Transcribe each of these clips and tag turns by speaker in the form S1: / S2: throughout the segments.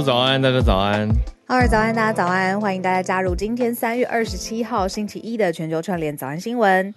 S1: 叔早安，大家早安。
S2: 好，早安，大家早安，欢迎大家加入今天三月二十七号星期一的全球串联早安新闻。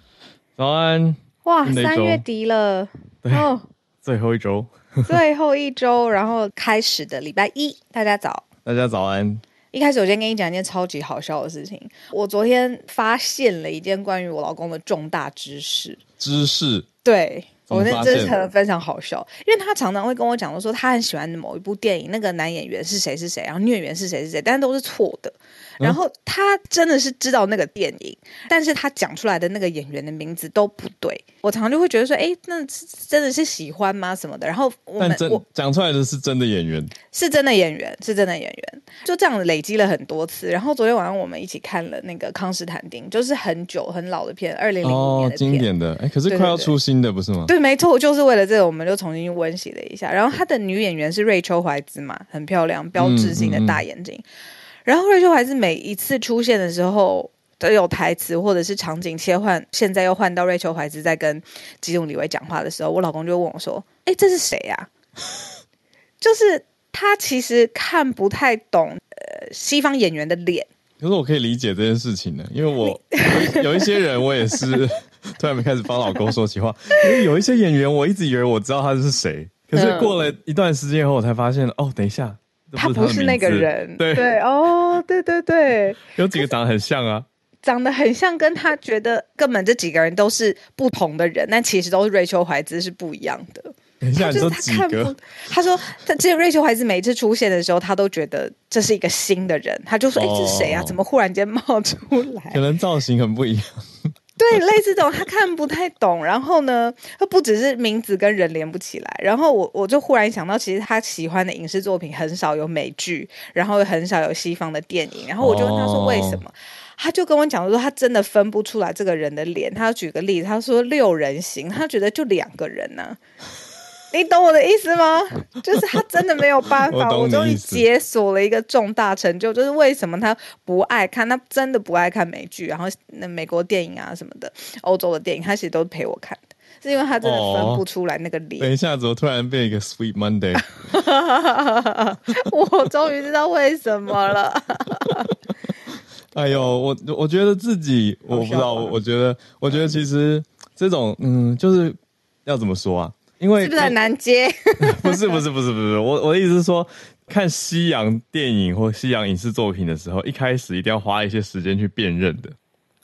S1: 早安！
S2: 哇，三月底了，
S1: 对，哦，最后一周，
S2: 最后一周，然后开始的礼拜一，大家早，
S1: 大家早安。
S2: 一开始我先跟你讲一件超级好笑的事情，我昨天发现了一件关于我老公的重大知识。
S1: 知识？
S2: 对。我那真是可能非常好笑，因为他常常会跟我讲，说他很喜欢的某一部电影，那个男演员是谁是谁，然后女演员是谁是谁，但都是错的。然后他真的是知道那个电影，但是他讲出来的那个演员的名字都不对。我常常就会觉得说，哎，那真的是喜欢吗？什么的？然后我们我
S1: 讲出来的是真的演员，
S2: 是真的演员，是真的演员，就这样累积了很多次。然后昨天晚上我们一起看了那个《康斯坦丁》，就是很久很老的片，二零零五年的片，
S1: 经典的。哎，可是快要出新的不是吗？
S2: 对，没错，就是为了这个，我们就重新温习了一下。然后他的女演员是瑞秋怀兹嘛，很漂亮，标志性的大眼睛。嗯嗯嗯然后瑞秋怀兹每一次出现的时候都有台词或者是场景切换，现在又换到瑞秋怀兹在跟基努李维讲话的时候，我老公就问我说：“哎，这是谁呀？” 就是他其实看不太懂呃西方演员的脸。
S1: 可是我可以理解这件事情呢，因为我有，一些人我也是 突然没开始帮老公说起话，因为有一些演员我一直以为我知道他是谁，可是过了一段时间后我才发现哦，等一下。
S2: 他不是那个人，
S1: 对
S2: 对哦，对对对，
S1: 有几个长得很像啊，
S2: 长得很像，跟他觉得根本这几个人都是不同的人，但其实都是瑞秋怀兹是不一样的。
S1: 等一下，你说几个？
S2: 他说，他只有瑞秋孩子每一次出现的时候，他都觉得这是一个新的人，他就说：“哎、哦，这是谁啊？怎么忽然间冒出来？”
S1: 可能造型很不一样。
S2: 对，类似这种他看不太懂，然后呢，他不只是名字跟人连不起来，然后我我就忽然想到，其实他喜欢的影视作品很少有美剧，然后很少有西方的电影，然后我就问他说为什么，哦、他就跟我讲说他真的分不出来这个人的脸，他举个例子，他说六人行，他觉得就两个人呢、啊。你懂我的意思吗？就是他真的没有办法，我，我终于解锁了一个重大成就，就是为什么他不爱看，他真的不爱看美剧，然后那美国电影啊什么的，欧洲的电影，他其实都是陪我看的，是因为他真的分不出来那个脸。
S1: 等一下，怎么突然变一个 Sweet Monday？
S2: 我终于知道为什么了。
S1: 哎呦，我我觉得自己，我不知道，我觉得，我觉得其实这种，嗯，就是要怎么说啊？因为是
S2: 不是很难接？
S1: 不是不是不是不是，我我的意思是说，看西洋电影或西洋影视作品的时候，一开始一定要花一些时间去辨认的。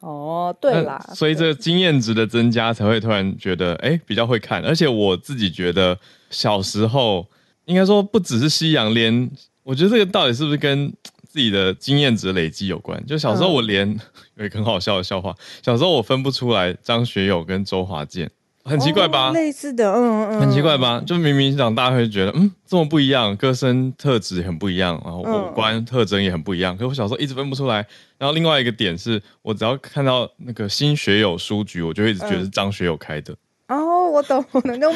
S2: 哦，对啦，
S1: 所以这个经验值的增加，才会突然觉得哎、欸、比较会看。而且我自己觉得，小时候应该说不只是西洋，连我觉得这个到底是不是跟自己的经验值累积有关？就小时候我连、嗯、有一个很好笑的笑话，小时候我分不出来张学友跟周华健。很奇怪吧？
S2: 哦、类似的，嗯嗯，
S1: 很奇怪吧？就明明长大会觉得，嗯，这么不一样，歌声特质很不一样，然后五官特征也很不一样。嗯、可是我小时候一直分不出来。然后另外一个点是，我只要看到那个新学友书局，我就会一直觉得是张学友开的。
S2: 嗯、哦，我懂，我懂，就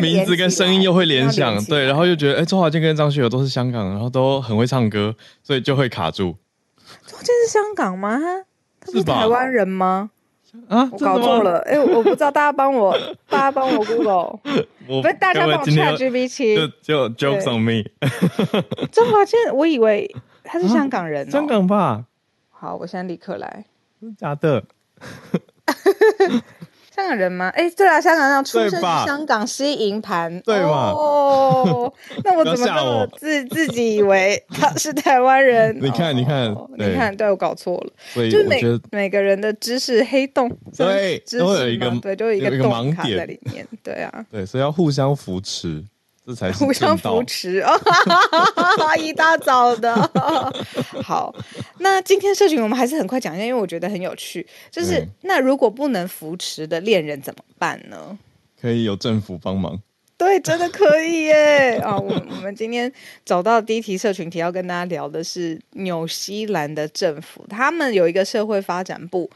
S1: 名字跟声音又会联想，对，然后又觉得，哎、欸，周华健跟张学友都是香港，然后都很会唱歌，所以就会卡住。
S2: 周华健是香港吗？他是台湾人吗？
S1: 啊，
S2: 我搞错了，哎、欸，我不知道，大家帮我，大家帮我 Google，
S1: 我
S2: 不是大家帮我 ChatGPT，
S1: 就就 Jokes on me。
S2: 周华健，我以为他是香港人、哦。啊，
S1: 香港吧？
S2: 好，我现在立刻来，
S1: 假的。
S2: 香港人吗？哎，对啊，香港人出生香港吸银盘，
S1: 对吧？
S2: 哦，那我怎么这么自自己以为他是台湾人？
S1: 你看，你看，
S2: 你看，对我搞错了。所以就是每每个人的知识黑洞，
S1: 对，都有一个
S2: 对，都有一个盲点在里面。对啊，
S1: 对，所以要互相扶持。这才是
S2: 互相扶持啊！一大早的，好。那今天社群我们还是很快讲一下，因为我觉得很有趣。就是、嗯、那如果不能扶持的恋人怎么办呢？
S1: 可以有政府帮忙。
S2: 对，真的可以耶！啊，我我们今天找到第一题社群题要跟大家聊的是纽西兰的政府，他们有一个社会发展部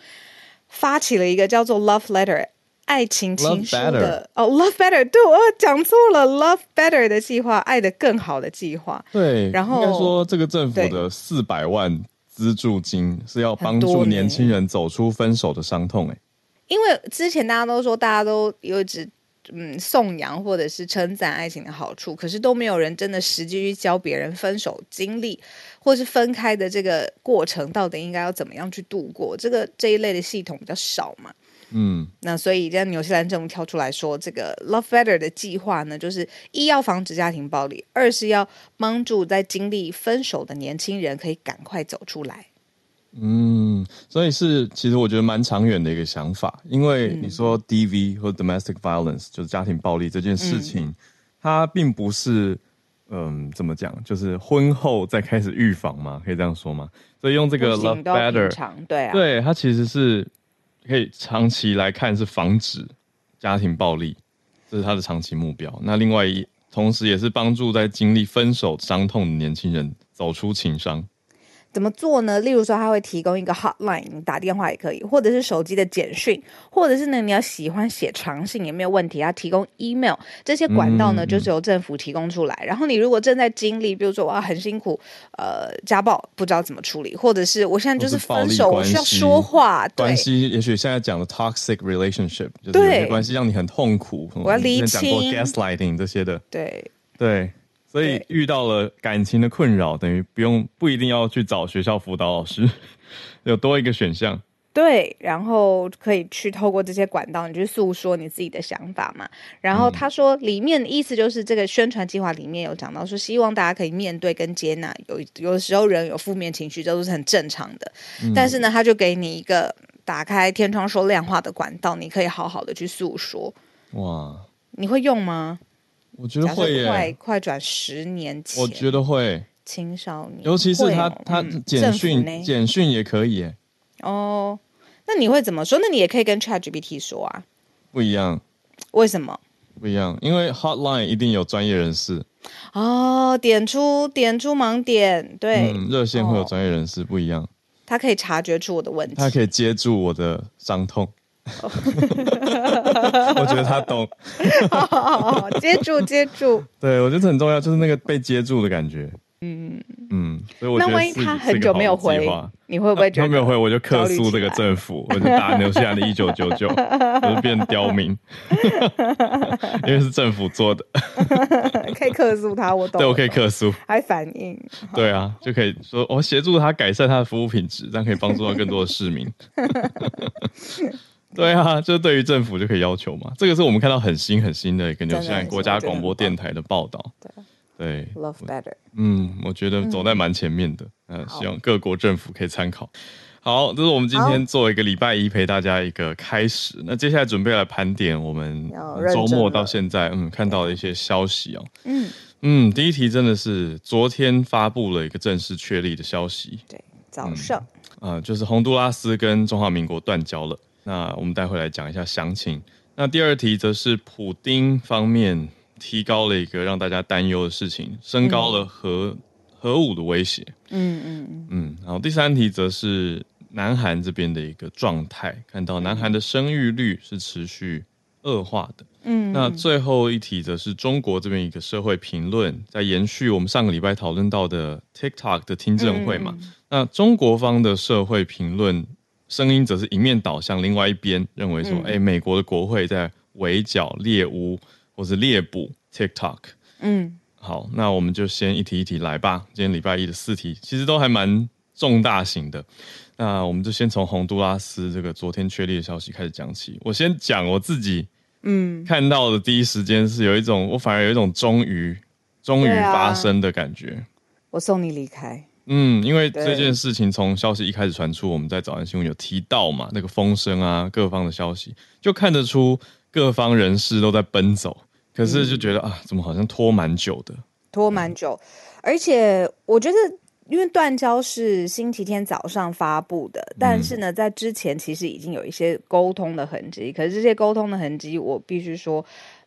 S2: 发起了一个叫做 Love Letter。爱情情书的哦，Love Better，对，我讲错了，Love Better 的计划，爱的更好的计划。
S1: 对，
S2: 然后
S1: 应该说这个政府的四百万资助金是要帮助年轻人走出分手的伤痛。哎，
S2: 因为之前大家都说，大家都有一直嗯颂扬或者是称赞爱情的好处，可是都没有人真的实际去教别人分手经历，或是分开的这个过程到底应该要怎么样去度过，这个这一类的系统比较少嘛。
S1: 嗯，
S2: 那所以，在纽西兰政府跳出来说，这个 Love Better 的计划呢，就是一要防止家庭暴力，二是要帮助在经历分手的年轻人可以赶快走出来。
S1: 嗯，所以是其实我觉得蛮长远的一个想法，因为你说 DV 或 Domestic Violence 就是家庭暴力这件事情，嗯、它并不是嗯怎么讲，就是婚后再开始预防嘛，可以这样说吗？所以用这个 Love Better，
S2: 对啊，
S1: 对，它其实是。可以长期来看是防止家庭暴力，这是他的长期目标。那另外一，同时也是帮助在经历分手伤痛的年轻人走出情伤。
S2: 怎么做呢？例如说，他会提供一个 hotline，你打电话也可以，或者是手机的简讯，或者是呢，你要喜欢写长信也没有问题。要提供 email 这些管道呢，嗯、就是由政府提供出来。然后你如果正在经历，比如说我要很辛苦，呃，家暴不知道怎么处理，或者是我现在就是分手，我需要说话，对
S1: 关系也许现在讲的 toxic relationship，就是有些关系让你很痛苦。
S2: 我要离清。
S1: gaslighting 这些的，
S2: 对
S1: 对。所以遇到了感情的困扰，等于不用不一定要去找学校辅导老师，有多一个选项。
S2: 对，然后可以去透过这些管道，你去诉说你自己的想法嘛。然后他说，里面的意思就是这个宣传计划里面有讲到说，希望大家可以面对跟接纳，有有的时候人有负面情绪，这都是很正常的。嗯、但是呢，他就给你一个打开天窗说亮话的管道，你可以好好的去诉说。哇，你会用吗？
S1: 我觉得会耶，
S2: 快快转十年前，
S1: 我觉得会
S2: 青少年，
S1: 尤其是他、哦、他简讯简讯也可以耶。
S2: 哦，那你会怎么说？那你也可以跟 ChatGPT 说啊。
S1: 不一样，
S2: 为什么？
S1: 不一样，因为 Hotline 一定有专业人士。
S2: 哦，点出点出盲点，对，
S1: 嗯、热线会有专业人士，哦、不一样。
S2: 他可以察觉出我的问题，
S1: 他可以接住我的伤痛。我觉得他懂，
S2: 好好好，接住接住。
S1: 对，我觉得很重要，就是那个被接住的感觉。嗯嗯，所以我觉得
S2: 那万一他很久没有回，你会不会觉得他
S1: 没有回，我就客诉这个政府，我就打纽西兰的一九九九，我就变刁民，因为是政府做的，
S2: 可以客诉他，我懂。
S1: 对，我可以客诉，
S2: 还反应。
S1: 对啊，就可以说我协助他改善他的服务品质，这样可以帮助到更多的市民。对啊，就是对于政府就可以要求嘛。这个是我们看到很新很新的一个纽西兰国家广播电台的报道。对
S2: ，Love Better。
S1: 嗯，我觉得走在蛮前面的。嗯，呃、希望各国政府可以参考。好，这是我们今天做一个礼拜一陪大家一个开始。那接下来准备来盘点我们周末到现在嗯看到的一些消息哦。嗯嗯，第一题真的是昨天发布了一个正式确立的消息。
S2: 对，早上啊、
S1: 嗯呃，就是洪都拉斯跟中华民国断交了。那我们待会来讲一下详情。那第二题则是普丁方面提高了一个让大家担忧的事情，升高了核、嗯、核武的威胁。嗯嗯嗯嗯。然后第三题则是南韩这边的一个状态，看到南韩的生育率是持续恶化的。嗯。那最后一题则是中国这边一个社会评论，在延续我们上个礼拜讨论到的 TikTok 的听证会嘛。嗯、那中国方的社会评论。声音则是一面倒向另外一边，认为说，哎、嗯欸，美国的国会在围剿猎巫或是猎捕 TikTok。嗯，好，那我们就先一题一题来吧。今天礼拜一的四题其实都还蛮重大型的。那我们就先从洪都拉斯这个昨天确立的消息开始讲起。我先讲我自己，嗯，看到的第一时间是有一种，我反而有一种终于终于发生的感觉。
S2: 啊、我送你离开。
S1: 嗯，因为这件事情从消息一开始传出，我们在早安新闻有提到嘛，那个风声啊，各方的消息就看得出各方人士都在奔走，可是就觉得、嗯、啊，怎么好像拖蛮久的，
S2: 拖蛮久，而且我觉得，因为断交是星期天早上发布的，但是呢，在之前其实已经有一些沟通的痕迹，可是这些沟通的痕迹，我必须说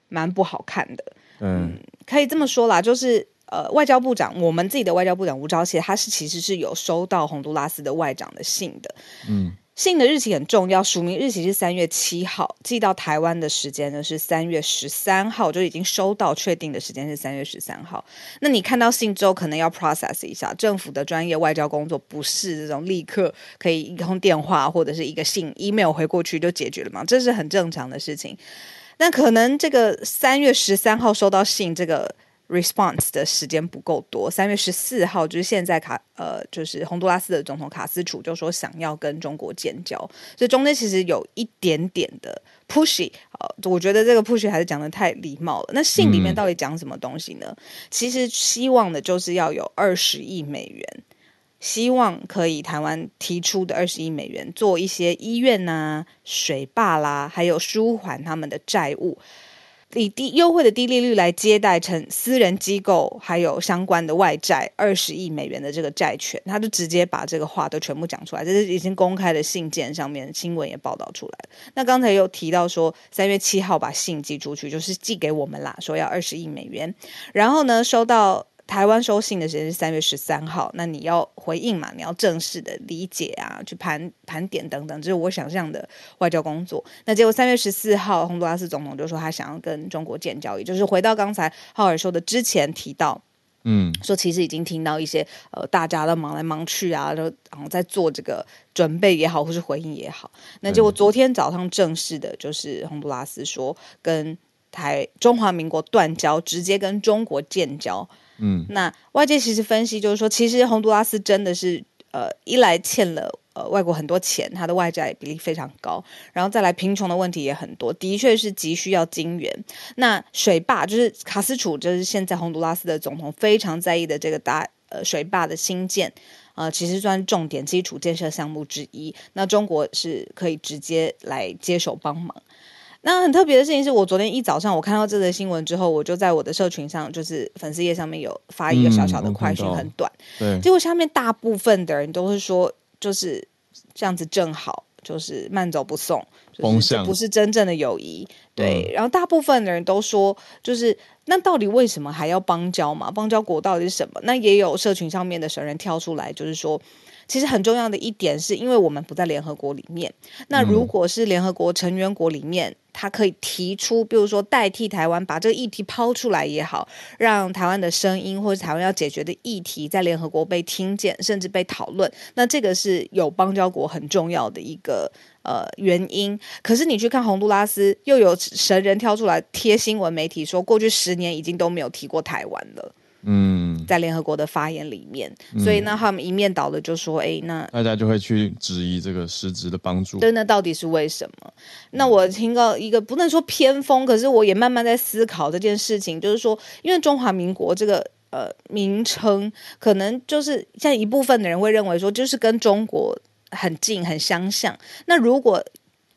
S2: 蛮不好看的，嗯，嗯，可以这么说啦，就是。呃，外交部长，我们自己的外交部长吴钊燮，他是其实是有收到洪都拉斯的外长的信的。嗯，信的日期很重要，署名日期是三月七号，寄到台湾的时间呢是三月十三号，就已经收到，确定的时间是三月十三号。那你看到信之后，可能要 process 一下，政府的专业外交工作不是这种立刻可以一通电话或者是一个信 email 回过去就解决了吗？这是很正常的事情。那可能这个三月十三号收到信，这个 response 的时间不够多。三月十四号就是现在卡呃，就是洪都拉斯的总统卡斯楚就说想要跟中国建交，所以中间其实有一点点的 pushy。呃，我觉得这个 pushy 还是讲的太礼貌了。那信里面到底讲什么东西呢？嗯、其实希望的就是要有二十亿美元。希望可以台湾提出的二十亿美元做一些医院呐、啊、水坝啦，还有舒缓他们的债务，以低优惠的低利率来接待成私人机构还有相关的外债二十亿美元的这个债权，他就直接把这个话都全部讲出来，这是已经公开的信件上面新闻也报道出来。那刚才又提到说三月七号把信寄出去，就是寄给我们啦，说要二十亿美元，然后呢收到。台湾收信的时间是三月十三号，那你要回应嘛？你要正式的理解啊，去盘盘点等等，这是我想象的外交工作。那结果三月十四号，洪都拉斯总统就说他想要跟中国建交，也就是回到刚才浩尔说的之前提到，嗯，说其实已经听到一些呃，大家都忙来忙去啊，都然后在做这个准备也好，或是回应也好。那结果昨天早上正式的就是洪都拉斯说跟台中华民国断交，直接跟中国建交。嗯，那外界其实分析就是说，其实洪都拉斯真的是呃，一来欠了呃外国很多钱，它的外债比例非常高，然后再来贫穷的问题也很多，的确是急需要金援。那水坝就是卡斯楚，就是现在洪都拉斯的总统非常在意的这个大呃水坝的兴建，呃，其实算重点基础建设项目之一。那中国是可以直接来接手帮忙。那很特别的事情是我昨天一早上我看到这则新闻之后，我就在我的社群上，就是粉丝页上面有发一个小小的快讯，很短。嗯、对，结果下面大部分的人都是说，就是这样子正好，就是慢走不送，就是不是真正的友谊。对，嗯、然后大部分的人都说，就是那到底为什么还要邦交嘛？邦交国到底是什么？那也有社群上面的神人跳出来，就是说。其实很重要的一点是，因为我们不在联合国里面。那如果是联合国成员国里面，他可以提出，比如说代替台湾把这个议题抛出来也好，让台湾的声音或者台湾要解决的议题在联合国被听见，甚至被讨论。那这个是有邦交国很重要的一个呃原因。可是你去看洪都拉斯，又有神人跳出来贴新闻媒体说，过去十年已经都没有提过台湾了。嗯，在联合国的发言里面，嗯、所以呢，他们一面倒的就说：“哎，那
S1: 大家就会去质疑这个实质的帮助。”
S2: 对，那到底是为什么？那我听到一个不能说偏锋，可是我也慢慢在思考这件事情，就是说，因为中华民国这个呃名称，可能就是像一部分的人会认为说，就是跟中国很近、很相像。那如果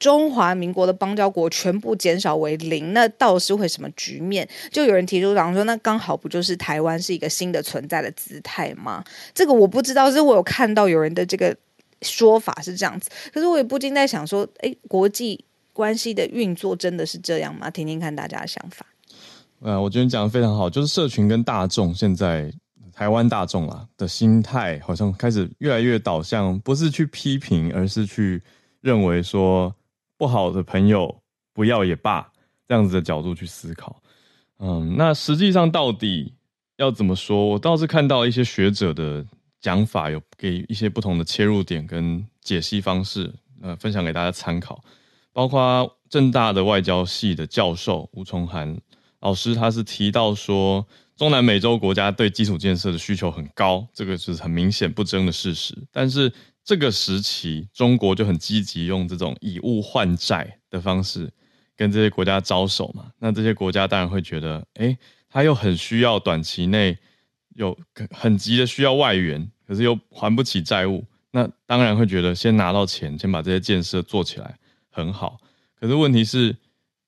S2: 中华民国的邦交国全部减少为零，那到底是会什么局面？就有人提出讲说，那刚好不就是台湾是一个新的存在的姿态吗？这个我不知道，是我有看到有人的这个说法是这样子，可是我也不禁在想说，诶，国际关系的运作真的是这样吗？听听看大家的想法。
S1: 呃，我觉得你讲的非常好，就是社群跟大众现在台湾大众啊的心态，好像开始越来越导向，不是去批评，而是去认为说。不好的朋友不要也罢，这样子的角度去思考，嗯，那实际上到底要怎么说？我倒是看到一些学者的讲法，有给一些不同的切入点跟解析方式，呃，分享给大家参考。包括政大的外交系的教授吴崇涵老师，他是提到说，中南美洲国家对基础建设的需求很高，这个是很明显不争的事实，但是。这个时期，中国就很积极用这种以物换债的方式跟这些国家招手嘛。那这些国家当然会觉得，哎，他又很需要短期内有很急的需要外援，可是又还不起债务，那当然会觉得先拿到钱，先把这些建设做起来很好。可是问题是，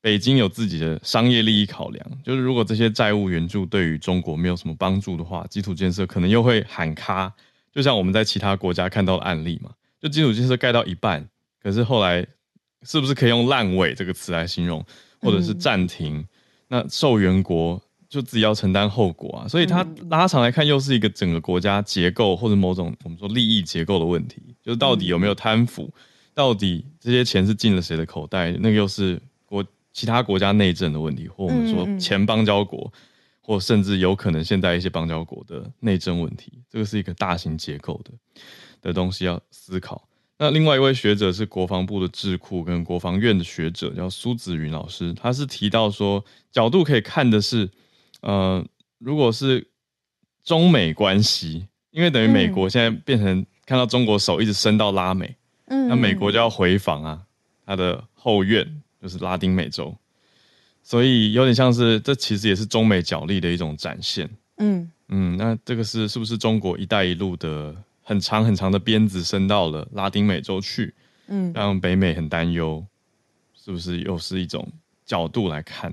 S1: 北京有自己的商业利益考量，就是如果这些债务援助对于中国没有什么帮助的话，基础建设可能又会喊卡。就像我们在其他国家看到的案例嘛，就基础建设盖到一半，可是后来是不是可以用烂尾这个词来形容，或者是暂停？嗯、那受援国就自己要承担后果啊，所以它拉长来看，又是一个整个国家结构或者某种我们说利益结构的问题，就是到底有没有贪腐，到底这些钱是进了谁的口袋，那个又是国其他国家内政的问题，或我们说前邦交国。或甚至有可能现在一些邦交国的内政问题，这个是一个大型结构的的东西要思考。那另外一位学者是国防部的智库跟国防院的学者，叫苏子云老师，他是提到说，角度可以看的是，呃，如果是中美关系，因为等于美国现在变成看到中国手一直伸到拉美，嗯，那美国就要回防啊，他的后院就是拉丁美洲，所以有点像是这其实也是中美角力的一种展现，嗯嗯，那这个是是不是中国“一带一路”的？很长很长的鞭子伸到了拉丁美洲去，嗯，让北美很担忧，是不是又是一种角度来看？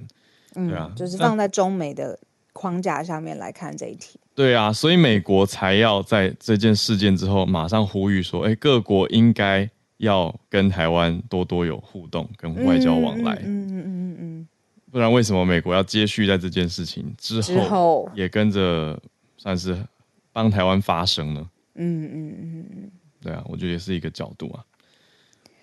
S2: 嗯，对啊，就是放在中美的框架下面来看这一题。
S1: 对啊，所以美国才要在这件事件之后马上呼吁说，哎，各国应该要跟台湾多多有互动，跟外交往来。嗯嗯嗯嗯嗯，不然为什么美国要接续在这件事情之后，也跟着算是帮台湾发声呢？嗯嗯嗯嗯，对啊，我觉得也是一个角度啊。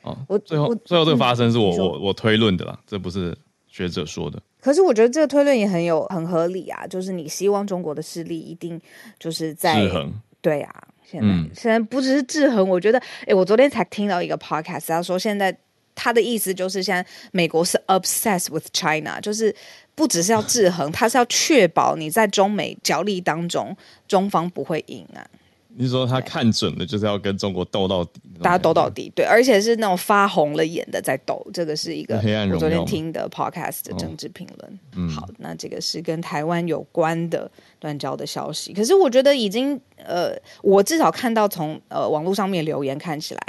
S1: 哦，我最后最后这个发生是我、嗯、我我推论的啦，这不是学者说的。
S2: 可是我觉得这个推论也很有很合理啊，就是你希望中国的势力一定就是在
S1: 制衡。
S2: 对啊，现在、嗯、现在不只是制衡，我觉得，哎，我昨天才听到一个 podcast，他说现在他的意思就是现在美国是 obsessed with China，就是不只是要制衡，他是要确保你在中美角力当中，中方不会赢啊。
S1: 你说他看准了，就是要跟中国斗到底，
S2: 大家斗到底，对，而且是那种发红了眼的在斗，这个是一个我昨天听的 podcast 的政治评论。哦嗯、好，那这个是跟台湾有关的断交的消息。可是我觉得已经，呃，我至少看到从呃网络上面留言看起来，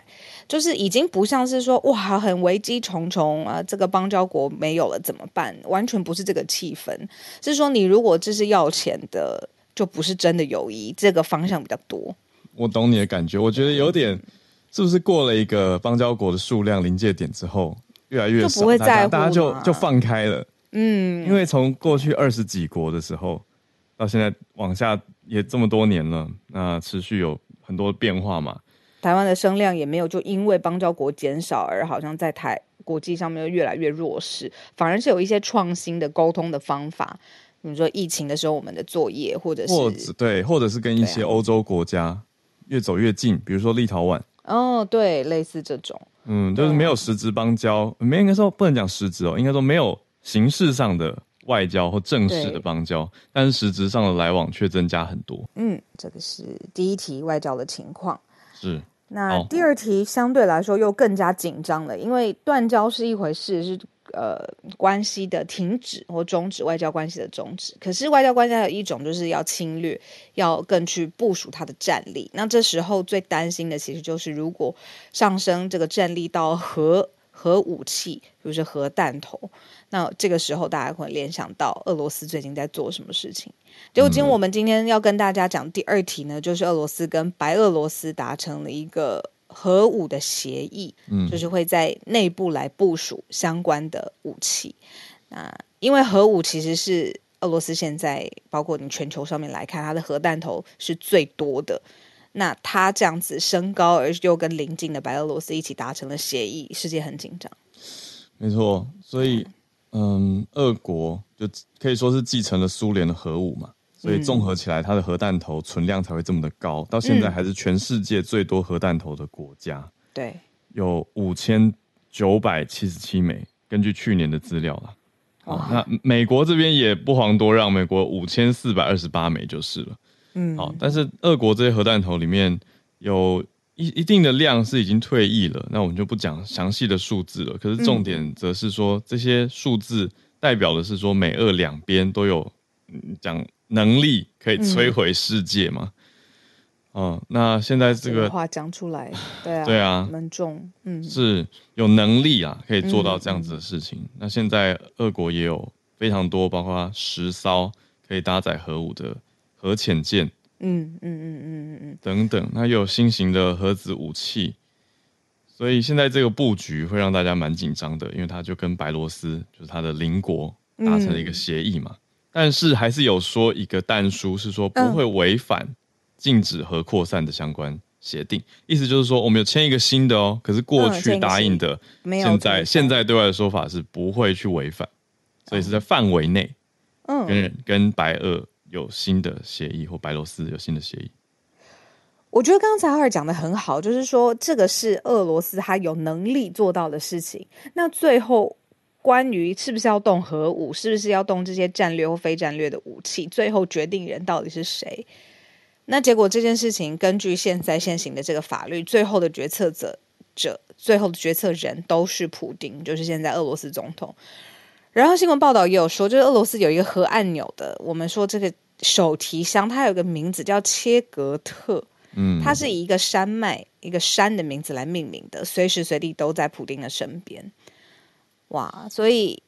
S2: 就是已经不像是说哇很危机重重啊，这个邦交国没有了怎么办？完全不是这个气氛，是说你如果这是要钱的。就不是真的友谊，这个方向比较多。
S1: 我懂你的感觉，我觉得有点，是不是过了一个邦交国的数量临界点之后，越来越少，
S2: 就不会在乎，
S1: 大家就就放开了。嗯，因为从过去二十几国的时候，到现在往下也这么多年了，那持续有很多变化嘛。
S2: 台湾的声量也没有就因为邦交国减少而好像在台国际上面越来越弱势，反而是有一些创新的沟通的方法。比如说疫情的时候，我们的作业，或者是
S1: 或者对，或者是跟一些欧洲国家越走越近，比如说立陶宛。
S2: 哦，对，类似这种，
S1: 嗯，就是没有实质邦交，没应该说不能讲实质哦，应该说没有形式上的外交或正式的邦交，但是实质上的来往却增加很多。
S2: 嗯，这个是第一题外交的情况。
S1: 是，
S2: 那第二题相对来说又更加紧张了，因为断交是一回事，是。呃，关系的停止或终止，外交关系的终止。可是外交关系还有一种，就是要侵略，要更去部署它的战力。那这时候最担心的，其实就是如果上升这个战力到核核武器，比如说核弹头，那这个时候大家会联想到俄罗斯最近在做什么事情。结果，今天我们今天要跟大家讲第二题呢，就是俄罗斯跟白俄罗斯达成了一个。核武的协议，嗯，就是会在内部来部署相关的武器。那因为核武其实是俄罗斯现在，包括你全球上面来看，它的核弹头是最多的。那它这样子升高，而又跟邻近的白俄罗斯一起达成了协议，世界很紧张。
S1: 没错，所以，嗯，俄国就可以说是继承了苏联的核武嘛。所以综合起来，它的核弹头存量才会这么的高，到现在还是全世界最多核弹头的国家。
S2: 对，
S1: 有五千九百七十七枚，根据去年的资料啦。哦，那美国这边也不遑多让，美国五千四百二十八枚就是了。嗯，好，但是俄国这些核弹头里面有一一定的量是已经退役了，那我们就不讲详细的数字了。可是重点则是说，这些数字代表的是说，美俄两边都有讲。能力可以摧毁世界吗？嗯，嗯，那现在这个，
S2: 这个话讲出来，对啊，
S1: 对啊，
S2: 蛮重，嗯，
S1: 是有能力啊，可以做到这样子的事情。嗯、那现在俄国也有非常多，包括十艘可以搭载核武的核潜舰，嗯嗯嗯嗯嗯嗯。等等，那又有新型的核子武器，所以现在这个布局会让大家蛮紧张的，因为他就跟白罗斯就是他的邻国达成了一个协议嘛。嗯但是还是有说一个但书是说不会违反禁止核扩散的相关协定，意思就是说我们有签一个新的哦，可是过去答应的，现在现在对外的说法是不会去违反，所以是在范围内，嗯，跟跟白俄有新的协议或白罗斯有新的协议。
S2: 我觉得刚才哈尔讲的很好，就是说这个是俄罗斯他有能力做到的事情。那最后关于是不是要动核武，是不是要动这些战略或非战略的武器，最后决定人到底是谁？那结果这件事情，根据现在现行的这个法律，最后的决策者者，最后的决策人都是普丁，就是现在俄罗斯总统。然后新闻报道也有说，就是俄罗斯有一个核按钮的，我们说这个手提箱，它有个名字叫切格特，嗯，它是以一个山脉、一个山的名字来命名的，随时随地都在普丁的身边。哇，所以。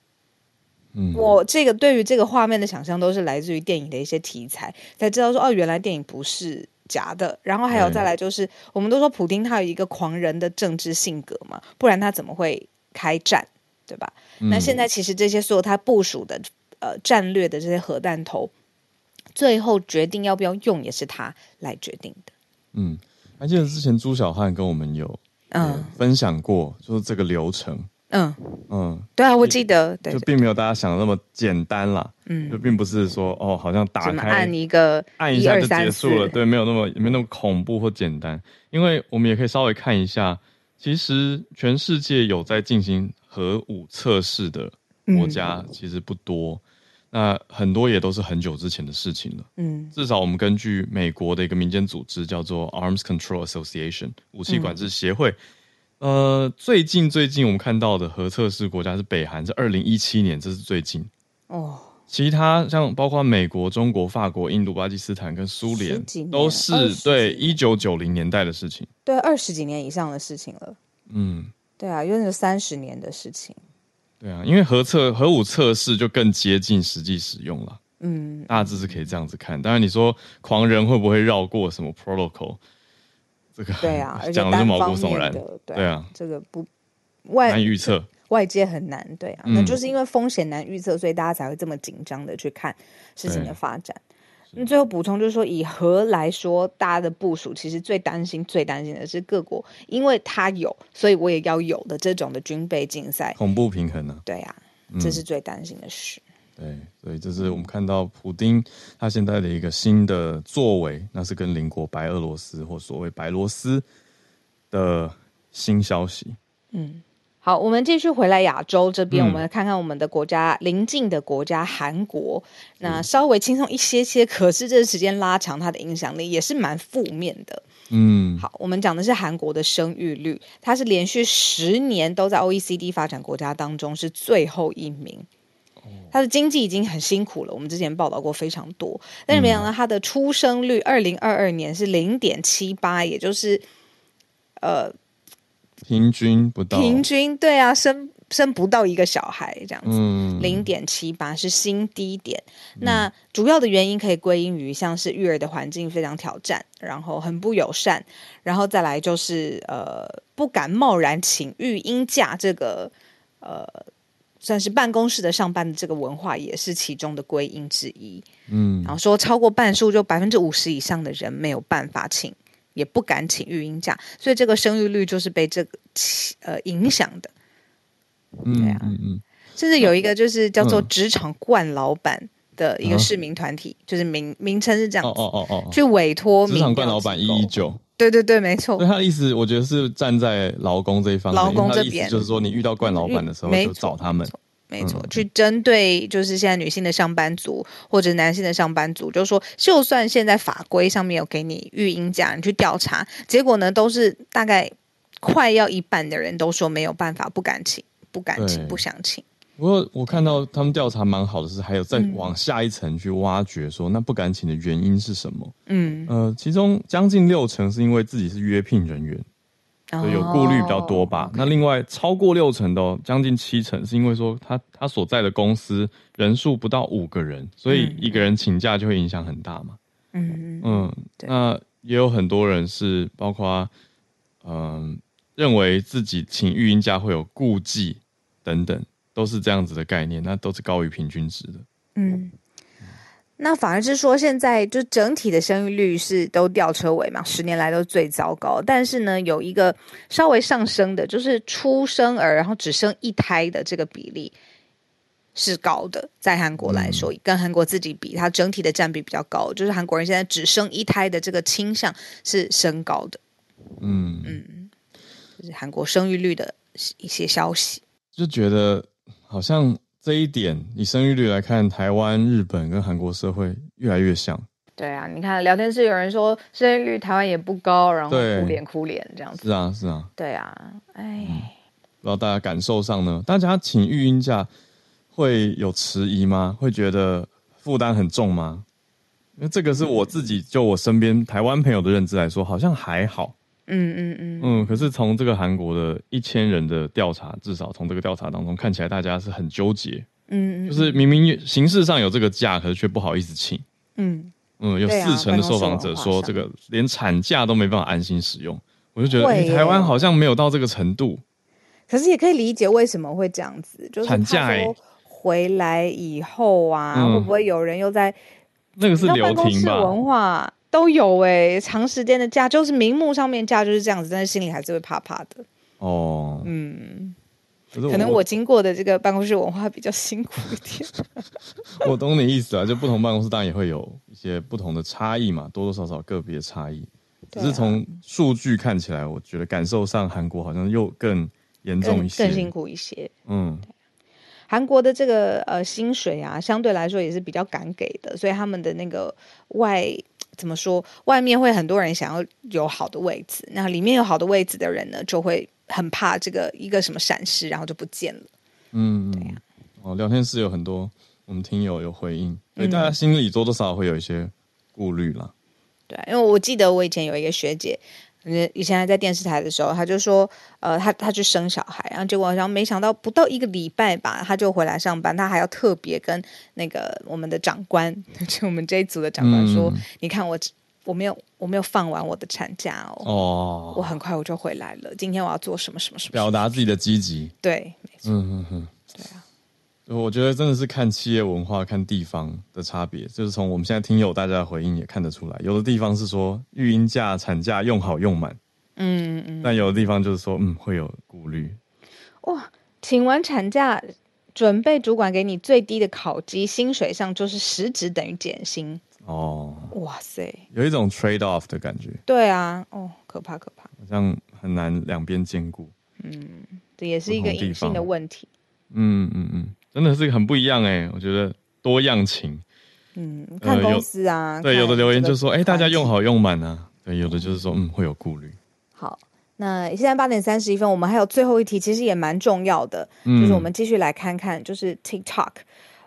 S2: 嗯，我这个对于这个画面的想象都是来自于电影的一些题材，才知道说哦，原来电影不是假的。然后还有再来就是，我们都说普丁他有一个狂人的政治性格嘛，不然他怎么会开战，对吧？嗯、那现在其实这些所有他部署的呃战略的这些核弹头，最后决定要不要用也是他来决定的。
S1: 嗯，还记得之前朱小汉跟我们有嗯分享过，就是这个流程。
S2: 嗯嗯，对啊，我记得，对，
S1: 就并没有大家想的那么简单啦。嗯，就并不是说哦，好像打开
S2: 按一个
S1: 按一下就结束了，对，没有那么没有那么恐怖或简单。因为我们也可以稍微看一下，其实全世界有在进行核武测试的国家其实不多，那很多也都是很久之前的事情了。嗯，至少我们根据美国的一个民间组织叫做 Arms Control Association 武器管制协会。呃，最近最近我们看到的核测试国家是北韩，是二零一七年，这是最近哦。其他像包括美国、中国、法国、印度、巴基斯坦跟苏联，都是对一九九零年代的事情，
S2: 对二十几年以上的事情了。嗯，对啊，因为是三十年的事情。
S1: 对啊，因为核测核武测试就更接近实际使用了。嗯，大致是可以这样子看。当然，你说狂人会不会绕过什么 protocol？这个
S2: 对啊，
S1: 讲的是毛骨悚然
S2: 的，
S1: 对啊，
S2: 这个不外
S1: 难预测，
S2: 外界很难，对啊，嗯、那就是因为风险难预测，所以大家才会这么紧张的去看事情的发展。那最后补充就是说，以核来说，大家的部署其实最担心、最担心的是各国，因为他有，所以我也要有的这种的军备竞赛，
S1: 恐怖平衡呢、啊？
S2: 对啊，这是最担心的事。嗯
S1: 对，所以这是我们看到普丁他现在的一个新的作为，那是跟邻国白俄罗斯或所谓白罗斯的新消息。
S2: 嗯，好，我们继续回来亚洲这边，我们来看看我们的国家邻近的国家韩国，那稍微轻松一些些，可是这个时间拉长，它的影响力也是蛮负面的。嗯，好，我们讲的是韩国的生育率，它是连续十年都在 OECD 发展国家当中是最后一名。他的经济已经很辛苦了，我们之前报道过非常多，但是没想到他的出生率，二零二二年是零点七八，也就是呃
S1: 平均不到，
S2: 平均对啊，生生不到一个小孩这样子，零点七八是新低点。嗯、那主要的原因可以归因于像是育儿的环境非常挑战，然后很不友善，然后再来就是呃不敢贸然请育婴假这个呃。算是办公室的上班的这个文化也是其中的归因之一，嗯，然后说超过半数就百分之五十以上的人没有办法请，也不敢请育婴假，所以这个生育率就是被这个呃影响的，嗯、对啊，嗯嗯，甚至有一个就是叫做职场惯老板的一个市民团体，嗯、就是名名称是这样，哦哦哦哦，去委托职
S1: 场冠老板一一九。
S2: 对对对，没错。
S1: 所以他的意思，我觉得是站在劳工这一方面，劳工这边就是说，你遇到惯老板的时候，就找他们。
S2: 没错，没错，去针对就是现在女性的上班族或者男性的上班族，就是说，就算现在法规上面有给你育婴假，你去调查，结果呢，都是大概快要一半的人都说没有办法，不敢请，不敢请，不想请。
S1: 不过我看到他们调查蛮好的，是还有再往下一层去挖掘说，说、嗯、那不敢请的原因是什么？嗯，呃，其中将近六成是因为自己是约聘人员，所以有顾虑比较多吧。哦、那另外超过六成的，将近七成是因为说他他所在的公司人数不到五个人，所以一个人请假就会影响很大嘛。嗯嗯，那也有很多人是包括嗯、呃、认为自己请育婴假会有顾忌等等。都是这样子的概念，那都是高于平均值的。嗯，
S2: 那反而是说，现在就整体的生育率是都吊车尾嘛，十年来都最糟糕。但是呢，有一个稍微上升的，就是出生儿然后只生一胎的这个比例，是高的，在韩国来说，
S1: 嗯、
S2: 跟韩国自己比，它整体的占比比较高，就是韩国人现在只生一胎的这个倾向是升高的。
S1: 嗯
S2: 嗯，就是韩国生育率的一些消息，
S1: 就觉得好像这一点以生育率来看，台湾、日本跟韩国社会越来越像。
S2: 对啊，你看聊天室有人说生育率台湾也不高，然后哭脸哭脸这样子。
S1: 是啊，是啊。
S2: 对啊，哎、嗯，
S1: 不知道大家感受上呢？大家请育婴假会有迟疑吗？会觉得负担很重吗？因为这个是我自己就我身边台湾朋友的认知来说，好像还好。
S2: 嗯嗯嗯
S1: 嗯。可是从这个韩国的一千人的调查，至少从这个调查当中看起来，大家是很纠结。嗯嗯。就是明明形式上有这个假，可是却不好意思请。嗯。嗯，有四成的受访者说，这个连产假都没办法安心使用。我就觉得，台湾好像没有到这个程度。
S2: 可是也可以理解为什么会这样子，就是产假回来以后啊，欸、会不会有人又在
S1: 那个是留停吧？
S2: 文化都有哎、欸，长时间的假就是名目上面假就是这样子，但是心里还是会怕怕的。哦，嗯。可，可能我经过的这个办公室文化比较辛苦一点。
S1: 我懂你意思啊，就不同办公室当然也会有一些不同的差异嘛，多多少少个别差异。只是从数据看起来，我觉得感受上韩国好像又更严重一些，
S2: 更，更辛苦一些。嗯，韩国的这个呃薪水啊，相对来说也是比较敢给的，所以他们的那个外怎么说，外面会很多人想要有好的位置，那里面有好的位置的人呢，就会。很怕这个一个什么闪失，然后就不见了。嗯，对呀、啊。
S1: 哦，聊天室有很多我们听友有回应，所以大家心里多多少少会有一些顾虑啦。
S2: 对，因为我记得我以前有一个学姐，以前还在电视台的时候，他就说，呃，他他去生小孩，然后结果好像没想到不到一个礼拜吧，他就回来上班，他还要特别跟那个我们的长官，就我们这一组的长官说，嗯、你看我。我没有，我没有放完我的产假哦。哦，我很快我就回来了。今天我要做什么什么什么？
S1: 表达自己的积极。
S2: 对，没错。嗯嗯嗯，对啊。
S1: 我觉得真的是看企业文化、看地方的差别。就是从我们现在听友大家的回应也看得出来，有的地方是说育婴假、产假用好用满。嗯嗯。但有的地方就是说，嗯，会有顾虑。
S2: 哇，请完产假，准备主管给你最低的考绩，薪水上就是实质等于减薪。哦，哇塞，
S1: 有一种 trade off 的感觉。
S2: 对啊，哦，可怕可怕，
S1: 好像很难两边兼顾。
S2: 嗯，这也是一个隐性的问题。
S1: 嗯嗯嗯，真的是很不一样哎，我觉得多样情。
S2: 嗯，看公司啊，
S1: 呃、对，有的留言就说，哎、欸，大家用好用满啊。对，有的就是说，嗯，会有顾虑。
S2: 好，那现在八点三十一分，我们还有最后一题，其实也蛮重要的，嗯、就是我们继续来看看，就是 TikTok，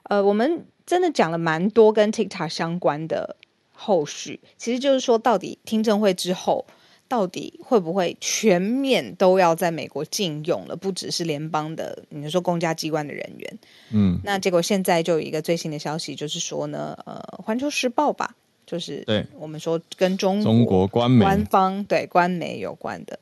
S2: 呃，我们。真的讲了蛮多跟 TikTok 相关的后续，其实就是说，到底听证会之后，到底会不会全面都要在美国禁用了？不只是联邦的，你说公家机关的人员，嗯，那结果现在就有一个最新的消息，就是说呢，呃，《环球时报》吧，就是对我们说跟中国
S1: 中国官媒
S2: 官方对官媒有关的，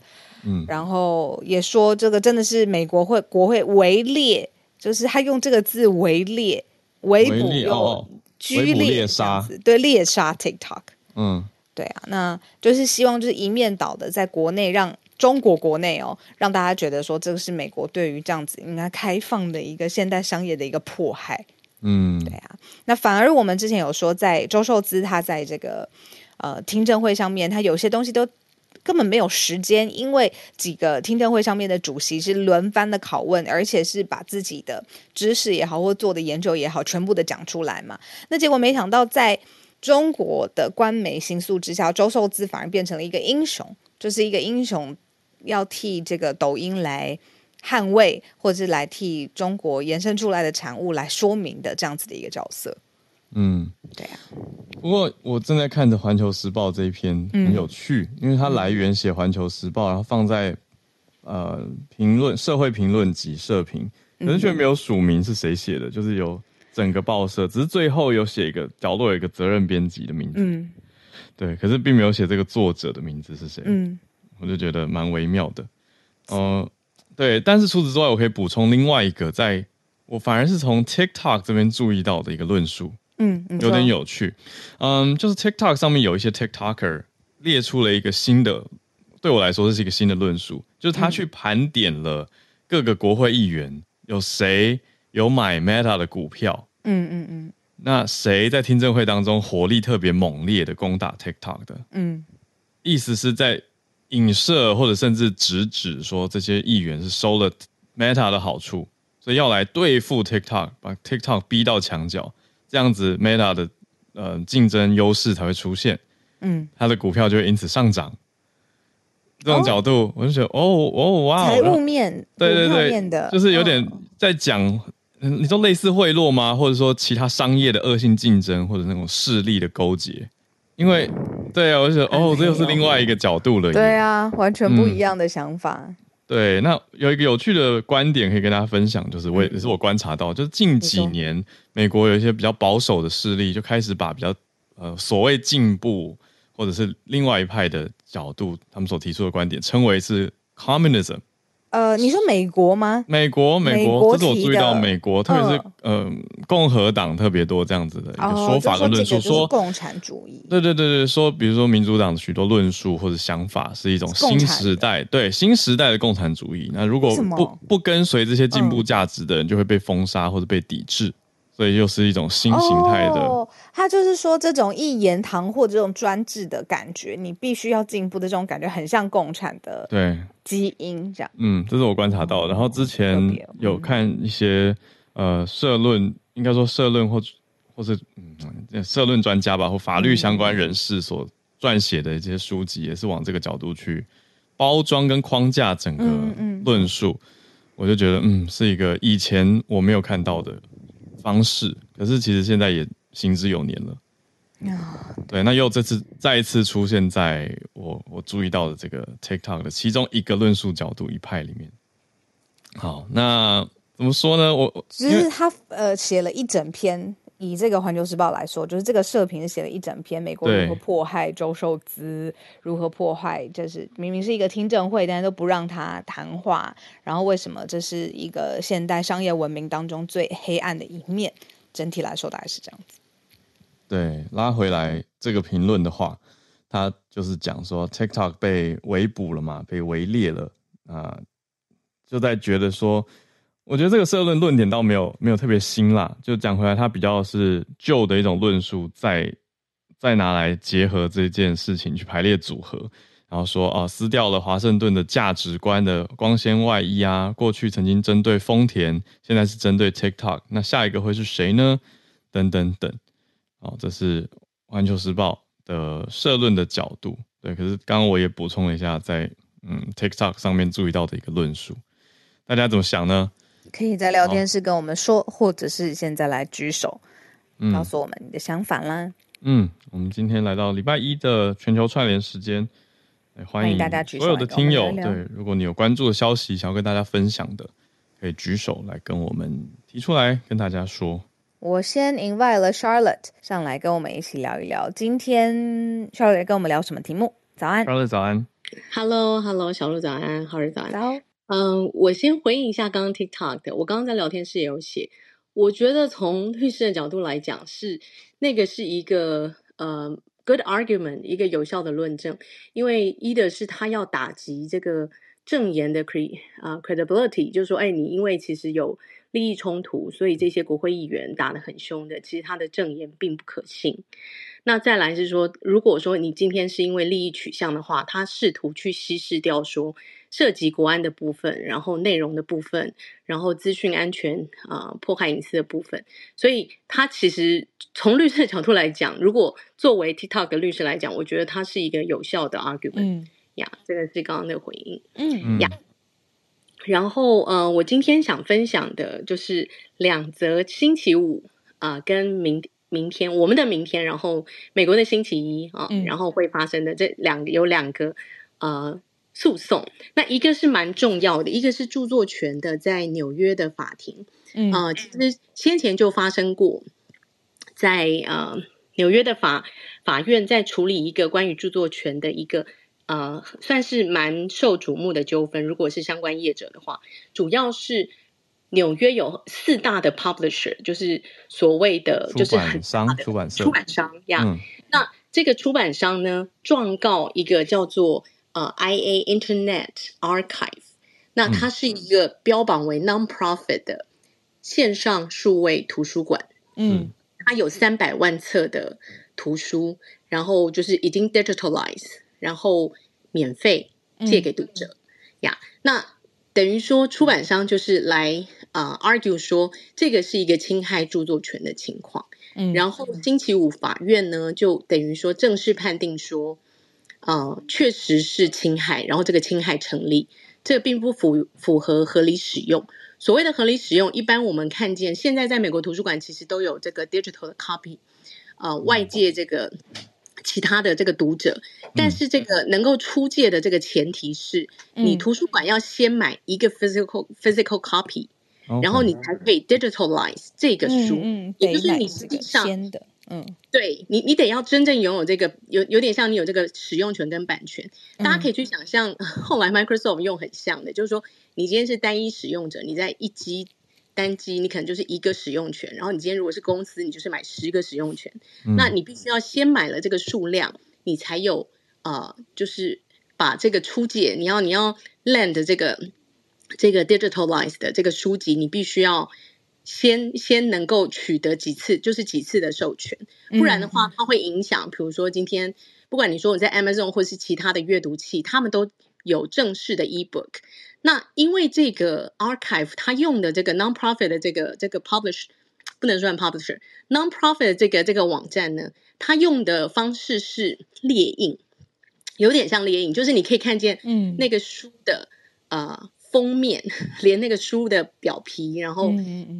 S2: 嗯，然后也说这个真的是美国会国会围猎，就是他用这个字围猎。围捕又剧烈这样子，对猎杀 TikTok，嗯，对啊，那就是希望就是一面倒的在国内让中国国内哦，让大家觉得说这个是美国对于这样子应该开放的一个现代商业的一个迫害，嗯，对啊，那反而我们之前有说，在周受资他在这个呃听证会上面，他有些东西都。根本没有时间，因为几个听证会上面的主席是轮番的拷问，而且是把自己的知识也好，或做的研究也好，全部的讲出来嘛。那结果没想到，在中国的官媒形塑之下，周受资反而变成了一个英雄，就是一个英雄，要替这个抖音来捍卫，或者是来替中国延伸出来的产物来说明的这样子的一个角色。嗯，对啊。
S1: 不过我正在看着《环球时报》这一篇，很有趣，嗯、因为它来源写《环球时报》，然后放在呃评论社会评论及社评，可是却没有署名是谁写的，就是有整个报社，只是最后有写一个角落有一个责任编辑的名字，嗯，对，可是并没有写这个作者的名字是谁，嗯，我就觉得蛮微妙的，呃，对，但是除此之外，我可以补充另外一个，在我反而是从 TikTok 这边注意到的一个论述。嗯，有点有趣，嗯，就是 TikTok 上面有一些 TikToker 列出了一个新的，对我来说这是一个新的论述，就是他去盘点了各个国会议员有谁有买 Meta 的股票。
S2: 嗯嗯嗯。
S1: 那谁在听证会当中火力特别猛烈的攻打 TikTok 的？
S2: 嗯，
S1: 意思是在影射或者甚至直指说这些议员是收了 Meta 的好处，所以要来对付 TikTok，把 TikTok 逼到墙角，这样子 Meta 的呃竞争优势才会出现。嗯，他的股票就会因此上涨。这种角度，哦、我就觉得，哦哦哇，
S2: 财务面，
S1: 对对对，就是有点在讲。哦你说类似贿赂吗？或者说其他商业的恶性竞争，或者那种势力的勾结？因为，对啊，我就觉得哦，这又是另外一个角度了。
S2: 对啊，完全不一样的想法。
S1: 嗯、对，那有一个有趣的观点可以跟大家分享，就是我也是我观察到，就是近几年美国有一些比较保守的势力，就开始把比较呃所谓进步或者是另外一派的角度，他们所提出的观点称为是 communism。
S2: 呃，你说美国吗？
S1: 美国，美国，这是我注意到美国，特别是呃共和党特别多这样子的一个说法跟论述，说
S2: 共产主义。
S1: 对对对对，说比如说民主党的许多论述或者想法是一种新时代，对新时代的共产主义。那如果不不跟随这些进步价值的人，就会被封杀或者被抵制。所以又是一种新形态的，
S2: 哦，他就是说这种一言堂或者这种专制的感觉，你必须要进步的这种感觉，很像共产的对基因这样。
S1: 嗯，这是我观察到的。然后之前有看一些、嗯、呃社论，应该说社论或或是嗯社论专家吧，或法律相关人士所撰写的一些书籍，也是往这个角度去包装跟框架整个论述。嗯嗯、我就觉得嗯，是一个以前我没有看到的。方式，可是其实现在也行之有年了。啊，对，那又这次再一次出现在我我注意到的这个 TikTok 的其中一个论述角度一派里面。好，那怎么说呢？我
S2: 只是他呃写了一整篇。以这个《环球时报》来说，就是这个社评写了一整篇，美国如何迫害周受资，如何迫害，就是明明是一个听证会，但是都不让他谈话。然后为什么这是一个现代商业文明当中最黑暗的一面？整体来说，大概是这样子。
S1: 对，拉回来这个评论的话，他就是讲说，TikTok 被围捕了嘛，被围猎了啊、呃，就在觉得说。我觉得这个社论论点倒没有没有特别新啦，就讲回来，它比较是旧的一种论述，再再拿来结合这件事情去排列组合，然后说啊，撕掉了华盛顿的价值观的光鲜外衣啊，过去曾经针对丰田，现在是针对 TikTok，那下一个会是谁呢？等等等，哦，这是环球时报的社论的角度，对，可是刚刚我也补充了一下在，在嗯 TikTok 上面注意到的一个论述，大家怎么想呢？
S2: 可以在聊天室跟我们说，或者是现在来举手，嗯、告诉我们你的想法啦。
S1: 嗯，我们今天来到礼拜一的全球串联时间，欢迎大家举手。所有的听友，聊聊对，如果你有关注的消息想要跟大家分享的，可以举手来跟我们提出来，跟大家说。
S2: 我先 invite 了 Charlotte 上来跟我们一起聊一聊。今天 Charlotte 跟我们聊什么题目？早安
S1: ，Charlotte 早安。
S3: Hello，Hello，hello, 小鹿早安，浩日早安。早。嗯，我先回应一下刚刚 TikTok 的。我刚刚在聊天室也有写，我觉得从律师的角度来讲，是那个是一个呃 good argument，一个有效的论证。因为一的是他要打击这个证言的 cre 啊 credibility，就是说，哎，你因为其实有利益冲突，所以这些国会议员打得很凶的，其实他的证言并不可信。那再来是说，如果说你今天是因为利益取向的话，他试图去稀释掉说。涉及国安的部分，然后内容的部分，然后资讯安全啊、呃，迫害隐私的部分，所以他其实从律师的角度来讲，如果作为 TikTok 的律师来讲，我觉得他是一个有效的 argument。嗯，呀，这个是刚刚的回应。嗯呀，然后呃，我今天想分享的就是两则星期五啊、呃，跟明明天我们的明天，然后美国的星期一啊，嗯、然后会发生的这两个有两个呃。诉讼，那一个是蛮重要的，一个是著作权的，在纽约的法庭，嗯啊、呃，其实先前就发生过，在呃纽约的法法院在处理一个关于著作权的一个呃，算是蛮受瞩目的纠纷。如果是相关业者的话，主要是纽约有四大的 publisher，就是所谓的就是很
S1: 商出版社
S3: 出版商呀。嗯、那这个出版商呢，状告一个叫做。呃、uh,，IA Internet Archive，那它是一个标榜为 non-profit 的线上数位图书馆，
S2: 嗯，
S3: 它有三百万册的图书，然后就是已经 digitalize，然后免费借给读者呀。嗯 yeah, 那等于说出版商就是来啊、呃、argue 说这个是一个侵害著作权的情况，嗯，然后星期五法院呢就等于说正式判定说，呃，确实是侵害，然后这个侵害成立，这个并不符符合合理使用。所谓的合理使用，一般我们看见现在在美国图书馆其实都有这个 digital 的 copy，呃，外界这个其他的这个读者，但是这个能够出借的这个前提是你图书馆要先买一个 physical physical copy，然后你才可以 digitalize 这个书，
S2: 嗯，
S3: 也就是你实际上。嗯，对你，你得要真正拥有这个，有有点像你有这个使用权跟版权。大家可以去想象，后来 Microsoft 用很像的，就是说，你今天是单一使用者，你在一机单机，你可能就是一个使用权。然后你今天如果是公司，你就是买十个使用权。嗯、那你必须要先买了这个数量，你才有呃，就是把这个出借，你要你要 lend 这个这个 digitalized 的这个书籍，你必须要。先先能够取得几次，就是几次的授权，不然的话，它会影响。比如说，今天不管你说我在 Amazon 或是其他的阅读器，他们都有正式的 eBook。那因为这个 Archive 它用的这个 non-profit 的这个这个 publish 不能算 publisher non-profit 的这个这个网站呢，它用的方式是列印，有点像列印，就是你可以看见嗯那个书的、嗯、呃。封面 连那个书的表皮，然后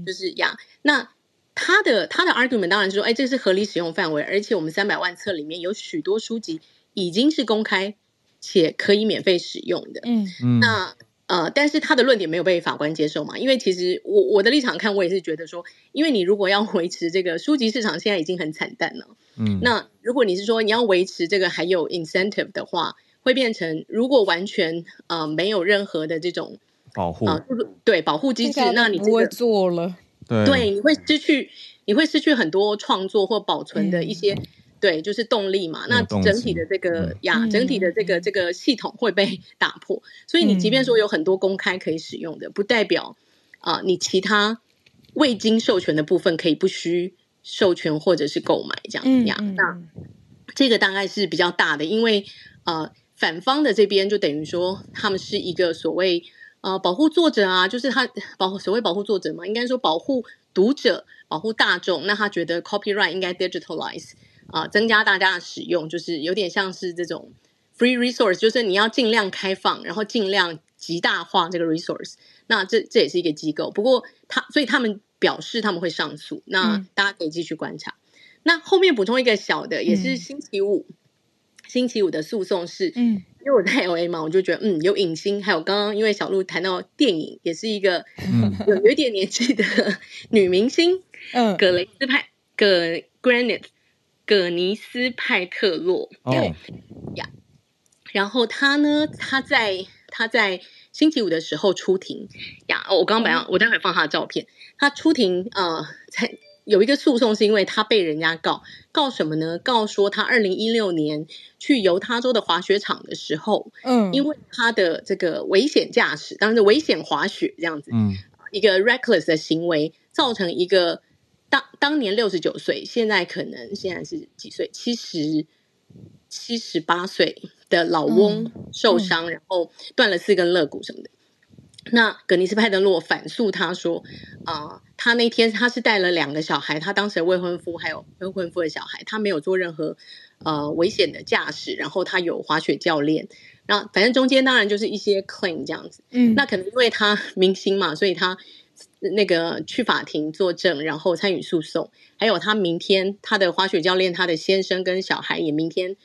S3: 就是呀。那他的他的 argument 当然是说，哎，这是合理使用范围，而且我们三百万册里面有许多书籍已经是公开且可以免费使用的。嗯嗯。那呃，但是他的论点没有被法官接受嘛？因为其实我我的立场看，我也是觉得说，因为你如果要维持这个书籍市场现在已经很惨淡了，嗯，那如果你是说你要维持这个还有 incentive 的话。会变成，如果完全呃没有任何的这种
S1: 保护啊、
S3: 呃，对保护机制，那你、这个、
S2: 不会做了，
S1: 对，
S3: 对，你会失去，你会失去很多创作或保存的一些，嗯、对，就是动力嘛。那整体的这个、嗯、呀，整体的这个这个系统会被 打破。所以你即便说有很多公开可以使用的，不代表啊、呃，你其他未经授权的部分可以不需授权或者是购买这样子呀。嗯、那这个大概是比较大的，因为呃。反方的这边就等于说，他们是一个所谓呃保护作者啊，就是他保所谓保护作者嘛，应该说保护读者、保护大众。那他觉得 copyright 应该 digitalize 啊、呃，增加大家的使用，就是有点像是这种 free resource，就是你要尽量开放，然后尽量极大化这个 resource。那这这也是一个机构，不过他所以他们表示他们会上诉，那大家可以继续观察。嗯、那后面补充一个小的，也是星期五。嗯星期五的诉讼是，嗯，因为我在 LA 嘛，我就觉得，嗯，有影星，还有刚刚因为小鹿谈到电影，也是一个，嗯，有有一点年纪的女明星，嗯，葛雷斯派葛 Granite 葛尼斯派克洛，对。呀，然后她呢，她在她在星期五的时候出庭。呀，我刚刚本来我待会放她的照片，她出庭，呃，在。有一个诉讼是因为他被人家告，告什么呢？告说他二零一六年去犹他州的滑雪场的时候，嗯，因为他的这个危险驾驶，当然是危险滑雪这样子，嗯，一个 reckless 的行为，造成一个当当年六十九岁，现在可能现在是几岁？七十七十八岁的老翁受伤，嗯嗯、然后断了四根肋骨什么的。那葛尼斯派德洛反诉他说，啊、呃，他那天他是带了两个小孩，他当时的未婚夫还有未婚夫的小孩，他没有做任何呃危险的驾驶，然后他有滑雪教练，然后反正中间当然就是一些 claim 这样子，嗯，那可能因为他 明星嘛，所以他那个去法庭作证，然后参与诉讼，还有他明天他的滑雪教练，他的先生跟小孩也明天。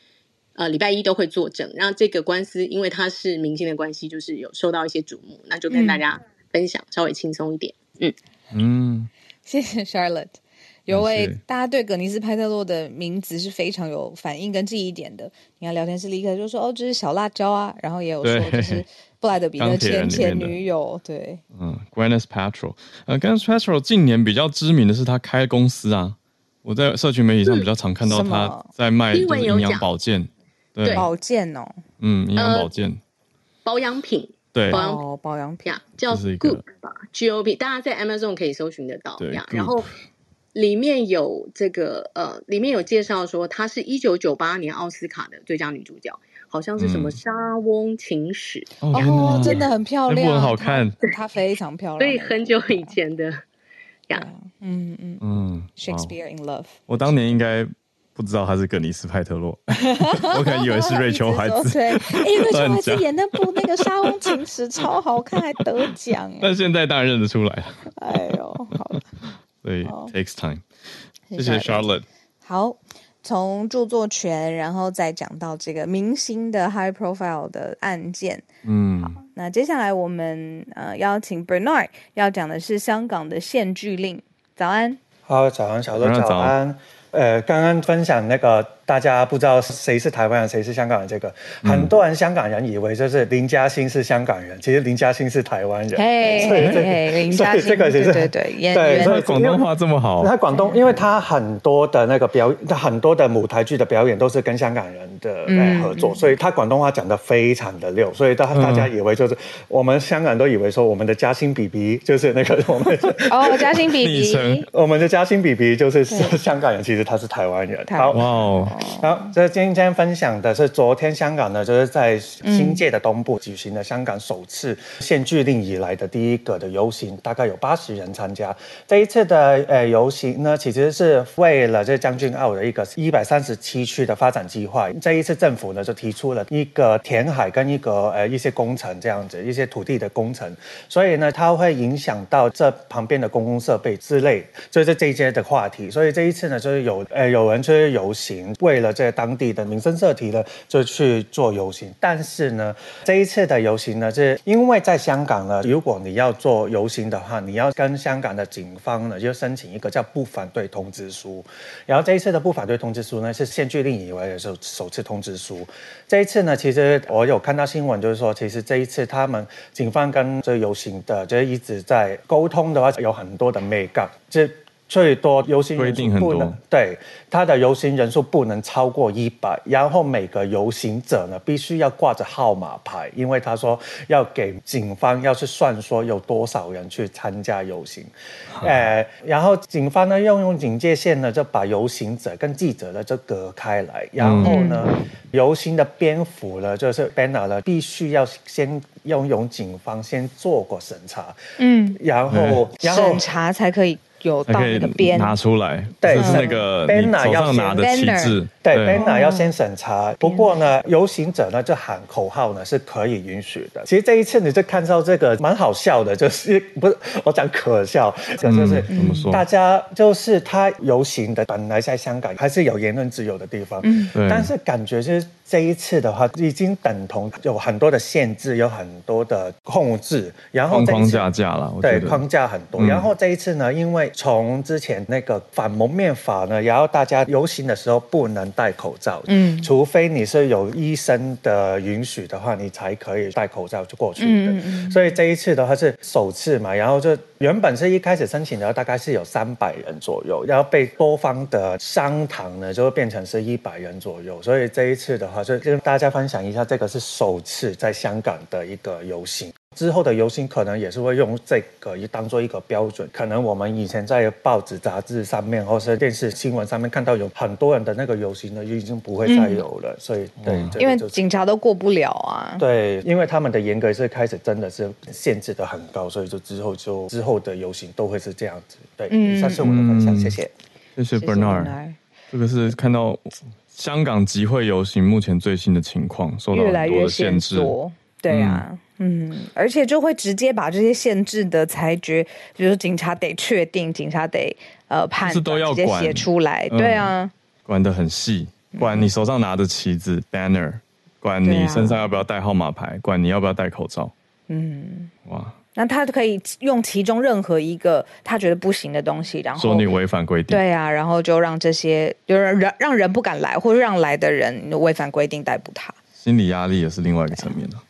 S3: 呃，礼拜一都会作证，然后这个官司因为他是明星的关系，就是有受到一些瞩目，那就跟大家分享，嗯、稍微轻松一点。嗯。
S1: 嗯，
S2: 谢谢 Charlotte，有位大家对葛尼斯派特洛的名字是非常有反应跟记忆点的。你看聊天室立刻就说哦，这是小辣椒啊，然后也有说就是布莱德比特前前女友，对，
S1: 嗯，Gwyneth Paltrow，呃，Gwyneth Paltrow 近年比较知名的是他开公司啊，我在社群媒体上比较常看到他在卖营养保健。对。保
S2: 健哦，
S1: 嗯，营养保健、呃，保养品，对，
S3: 保养。
S2: 哦，保养品。
S3: 啊，叫 Goop 吧，G O B，大家在 Amazon 可以搜寻得到呀。然后里面有这个呃，里面有介绍说，她是一九九八年奥斯卡的最佳女主角，好像是什么《莎翁情史》
S2: 哦，真的很漂亮，
S1: 很好看，
S2: 她非常漂亮，
S3: 所以很久以前的呀，
S2: 嗯嗯嗯，Shakespeare in Love，
S1: 我当年应该。不知道他是格尼斯派特洛，我可能以为是瑞秋怀子。
S2: 对，哎，瑞秋怀子 演那部那个《莎翁情史》超好看，还得奖。
S1: 但现在当然认得出来了。
S2: 哎呦，好了，
S1: 所以 takes time。谢谢 Charlotte。
S2: 好，从著作权，然后再讲到这个明星的 high profile 的案件。嗯，好，那接下来我们呃邀请 Bernard 要讲的是香港的限聚令。早安。
S4: 好，早安，小乐，早安。呃，刚刚分享那个。大家不知道谁是台湾人，谁是香港人。这个、嗯、很多人香港人以为就是林嘉欣是香港人，其实林嘉欣是台湾人。
S2: 嘿，林嘉欣，这个其实对对对，
S1: 对，所以广东话这么好。
S4: 他广东，因为他很多的那个表，很多的舞台剧的表演都是跟香港人的来合作，嗯、所以他广东话讲的非常的溜。所以大大家以为就是、嗯、我们香港人都以为说我们的嘉欣 BB 就是那个 我们
S2: 哦，嘉欣 BB，
S4: 我们的嘉欣 BB 就是香港人，其实他是台湾人。好，哇哦。好，这今天分享的是昨天香港呢，就是在新界的东部举行的香港首次限聚令以来的第一个的游行，大概有八十人参加。这一次的呃游行呢，其实是为了这将军澳的一个一百三十七区的发展计划。这一次政府呢就提出了一个填海跟一个呃一些工程这样子，一些土地的工程，所以呢它会影响到这旁边的公共设备之类，就是这一些的话题。所以这一次呢就是有呃有人去游行，为了这当地的民生社题呢，就去做游行。但是呢，这一次的游行呢，是因为在香港呢，如果你要做游行的话，你要跟香港的警方呢，就申请一个叫不反对通知书。然后这一次的不反对通知书呢，是限聚令以来的首首次通知书。这一次呢，其实我有看到新闻，就是说，其实这一次他们警方跟这游行的，就是一直在沟通的话，有很多的眉角，就。最多游行人数不能对他的游行人数不能超过一百，然后每个游行者呢必须要挂着号码牌，因为他说要给警方要去算说有多少人去参加游行，呃，然后警方呢要用警戒线呢就把游行者跟记者呢就隔开来，然后呢、嗯、游行的蝙蝠呢就是 banner 呢必须要先要用警方先做过审查，嗯，然后然后
S2: 审查才可以。有到那个边
S1: 拿出来，
S4: 对，
S1: 是那个 banner 要拿的旗帜，
S4: 对，banner 要先审查。不过呢，游行者呢就喊口号呢是可以允许的。其实这一次你就看到这个蛮好笑的，就是 不是我讲可笑，就是怎么说？大家就是他游行的本来在香港还是有言论自由的地方，嗯，但是感觉就是。这一次的话，已经等同有很多的限制，有很多的控制，然后
S1: 框架架了，
S4: 对，框架很多。嗯、然后这一次呢，因为从之前那个反蒙面法呢，然后大家游行的时候不能戴口罩，嗯，除非你是有医生的允许的话，你才可以戴口罩就过去的。嗯嗯，所以这一次的话是首次嘛，然后就原本是一开始申请的大概是有三百人左右，然后被多方的商谈呢，就会变成是一百人左右。所以这一次的话。就跟大家分享一下，这个是首次在香港的一个游行，之后的游行可能也是会用这个一当做一个标准。可能我们以前在报纸、杂志上面，或是电视新闻上面看到有很多人的那个游行呢，已经不会再有了。嗯、所以，对，嗯就是、
S2: 因为警察都过不了啊。
S4: 对，因为他们的严格是开始真的是限制的很高，所以就之后就之后的游行都会是这样子。对，以上是我的分享，嗯、谢谢，
S1: 谢谢 Bernard。这个是看到。香港集会游行目前最新的情况，受到很多的限制。
S2: 对啊，嗯，嗯，而且就会直接把这些限制的裁决，比如说警察得确定，警察得呃判，是都要管写出来。对啊，嗯、
S1: 管得很细，管你手上拿的旗子 banner，管你身上要不要戴号码牌，管你要不要戴口罩。嗯，哇。
S2: 那他可以用其中任何一个他觉得不行的东西，然后
S1: 说你违反规定。
S2: 对啊，然后就让这些就是让让人不敢来，或者让来的人违反规定逮捕他。
S1: 心理压力也是另外一个层面的。啊，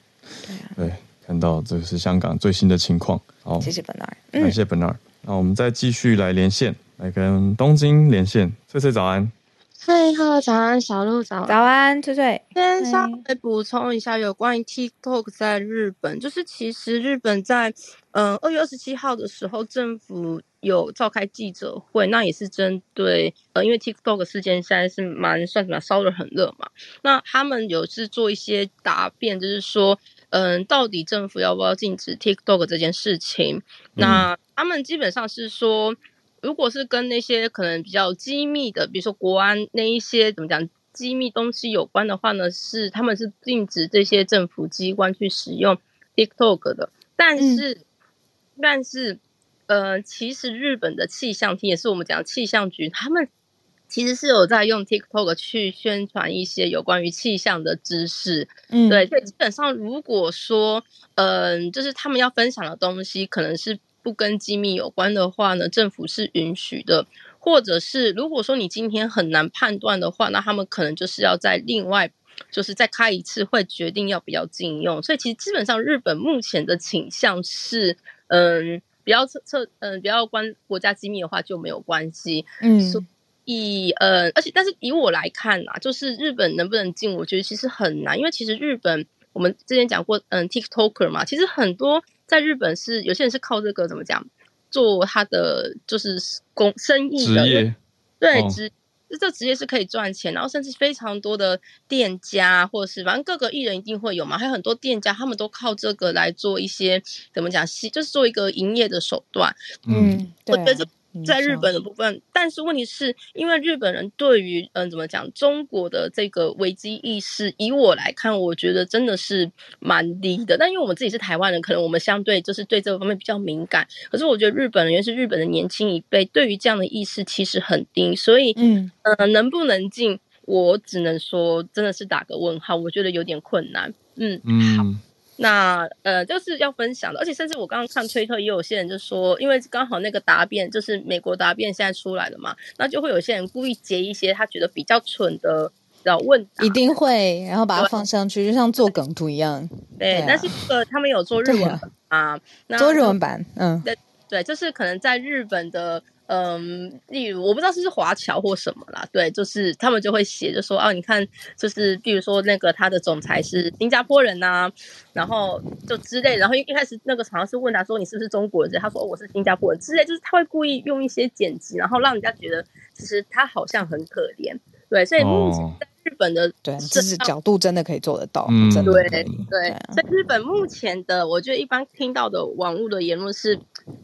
S1: 对，看到这个是香港最新的情况。好，
S2: 谢谢 Bernard，
S1: 感谢 Bernard。那我们再继续来连线，来跟东京连线。翠翠早安。
S5: 嗨，Hello，早安，小鹿，早安，
S2: 早安，翠翠。
S5: 先稍微补充一下有关于 TikTok 在日本，就是其实日本在嗯二月二十七号的时候，政府有召开记者会，那也是针对呃，因为 TikTok 事件现在是蛮算什么烧得很热嘛，那他们有是做一些答辩，就是说嗯，到底政府要不要禁止 TikTok 这件事情？那他们基本上是说。如果是跟那些可能比较机密的，比如说国安那一些怎么讲机密东西有关的话呢，是他们是禁止这些政府机关去使用 TikTok 的。但是，嗯、但是，呃，其实日本的气象厅也是我们讲气象局，他们其实是有在用 TikTok 去宣传一些有关于气象的知识。嗯，对，所以基本上如果说，嗯、呃，就是他们要分享的东西，可能是。不跟机密有关的话呢，政府是允许的，或者是如果说你今天很难判断的话，那他们可能就是要在另外就是再开一次会，决定要不要禁用。所以其实基本上日本目前的倾向是，嗯，不要测测，嗯，不要关国家机密的话就没有关系。嗯，所以呃，而且但是以我来看啊，就是日本能不能进，我觉得其实很难，因为其实日本我们之前讲过，嗯，TikToker 嘛，其实很多。在日本是有些人是靠这个怎么讲，做他的就是工生意的，职业对职这职业是可以赚钱，然后甚至非常多的店家或者是反正各个艺人一定会有嘛，还有很多店家他们都靠这个来做一些怎么讲，就是做一个营业的手段。嗯，我觉得。在日本的部分，但是问题是因为日本人对于嗯怎么讲中国的这个危机意识，以我来看，我觉得真的是蛮低的。但因为我们自己是台湾人，可能我们相对就是对这个方面比较敏感。可是我觉得日本人，尤其是日本的年轻一辈，对于这样的意识其实很低。所以嗯呃能不能进，我只能说真的是打个问号，我觉得有点困难。嗯嗯。好那呃，就是要分享的，而且甚至我刚刚看推特，也有些人就说，因为刚好那个答辩就是美国答辩现在出来了嘛，那就会有些人故意截一些他觉得比较蠢的然后问答，
S2: 一定会，然后把它放上去，就像做梗图一样。
S5: 对，对啊、但是呃，他们有做日文啊，
S2: 做日文版，嗯，
S5: 对对，就是可能在日本的。嗯，例如我不知道是不是华侨或什么啦，对，就是他们就会写，就说啊，你看，就是比如说那个他的总裁是新加坡人呐、啊，然后就之类，然后一一开始那个好像是问他说你是不是中国人，他说、哦、我是新加坡人之类，就是他会故意用一些剪辑，然后让人家觉得其实他好像很可怜，对，所以目前在日本的、哦、
S2: 对，这是角度真的可以做得到，
S5: 嗯，
S2: 真的
S5: 对对，在日本目前的，我觉得一般听到的网络的言论是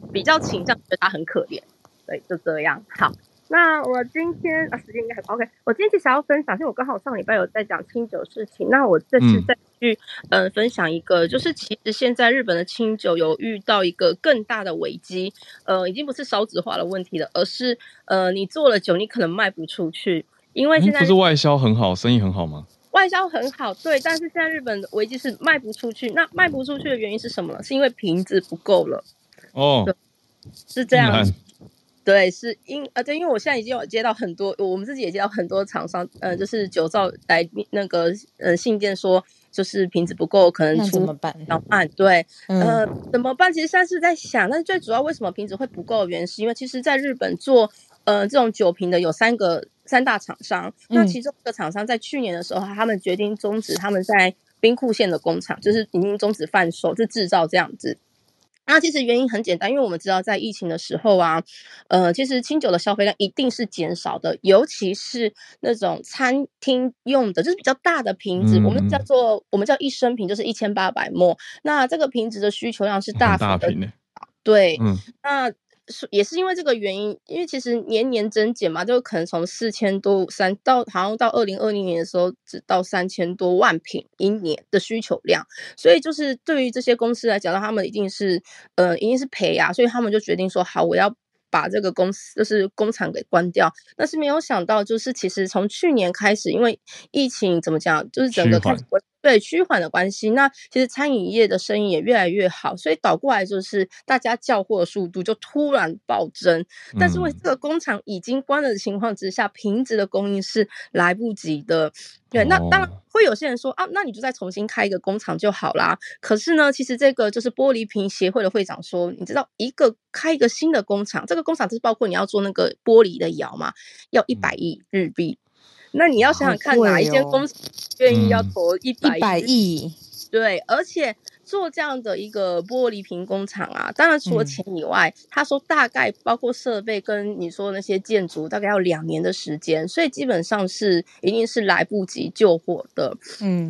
S5: 比较倾向觉得他很可怜。对，就这样。好，那我今天啊，时间应该很 OK。我今天其实要分享，因为我刚好上礼拜有在讲清酒事情。那我这次再去嗯、呃、分享一个，就是其实现在日本的清酒有遇到一个更大的危机，呃，已经不是少子化的问题了，而是呃，你做了酒，你可能卖不出去，因为现在、嗯、不
S1: 是外销很好，生意很好吗？
S5: 外销很好，对，但是现在日本的危机是卖不出去。那卖不出去的原因是什么呢？是因为瓶子不够了。哦，是这样。对，是因啊，对，因为我现在已经有接到很多，我们自己也接到很多厂商，呃，就是酒造来那个呃信件说，就是瓶子不够，可能出怎么办？怎么办？对，嗯、呃，怎么办？其实现在是在想，但是最主要为什么瓶子会不够的原因，是因为其实在日本做呃这种酒瓶的有三个三大厂商，嗯、那其中一个厂商在去年的时候，他们决定终止他们在兵库县的工厂，就是已经终止贩售，就制造这样子。那其实原因很简单，因为我们知道在疫情的时候啊，呃，其实清酒的消费量一定是减少的，尤其是那种餐厅用的，就是比较大的瓶子，嗯、我们叫做我们叫一升瓶，就是一千八百 ml。那这个瓶子的需求量是大幅的，大瓶对，嗯，那。是也是因为这个原因，因为其实年年增减嘛，就可能从四千多三到好像到二零二零年的时候，只到三千多万瓶一年的需求量，所以就是对于这些公司来讲，那他们一定是呃一定是赔啊，所以他们就决定说好，我要把这个公司就是工厂给关掉。但是没有想到，就是其实从去年开始，因为疫情怎么讲，就是整个开始。对趋缓的关系，那其实餐饮业的生意也越来越好，所以倒过来就是大家叫货的速度就突然暴增。但是为这个工厂已经关了的情况之下，瓶子的供应是来不及的。对，那当然会有些人说啊，那你就再重新开一个工厂就好啦。可是呢，其实这个就是玻璃瓶协会的会长说，你知道一个开一个新的工厂，这个工厂就是包括你要做那个玻璃的窑嘛，要一百亿日币。那你要想想看，哪一间公司愿意要投一百
S2: 亿？
S5: 对，而且做这样的一个玻璃瓶工厂啊，当然除了钱以外，嗯、他说大概包括设备跟你说那些建筑，大概要两年的时间，所以基本上是一定是来不及救火的。嗯，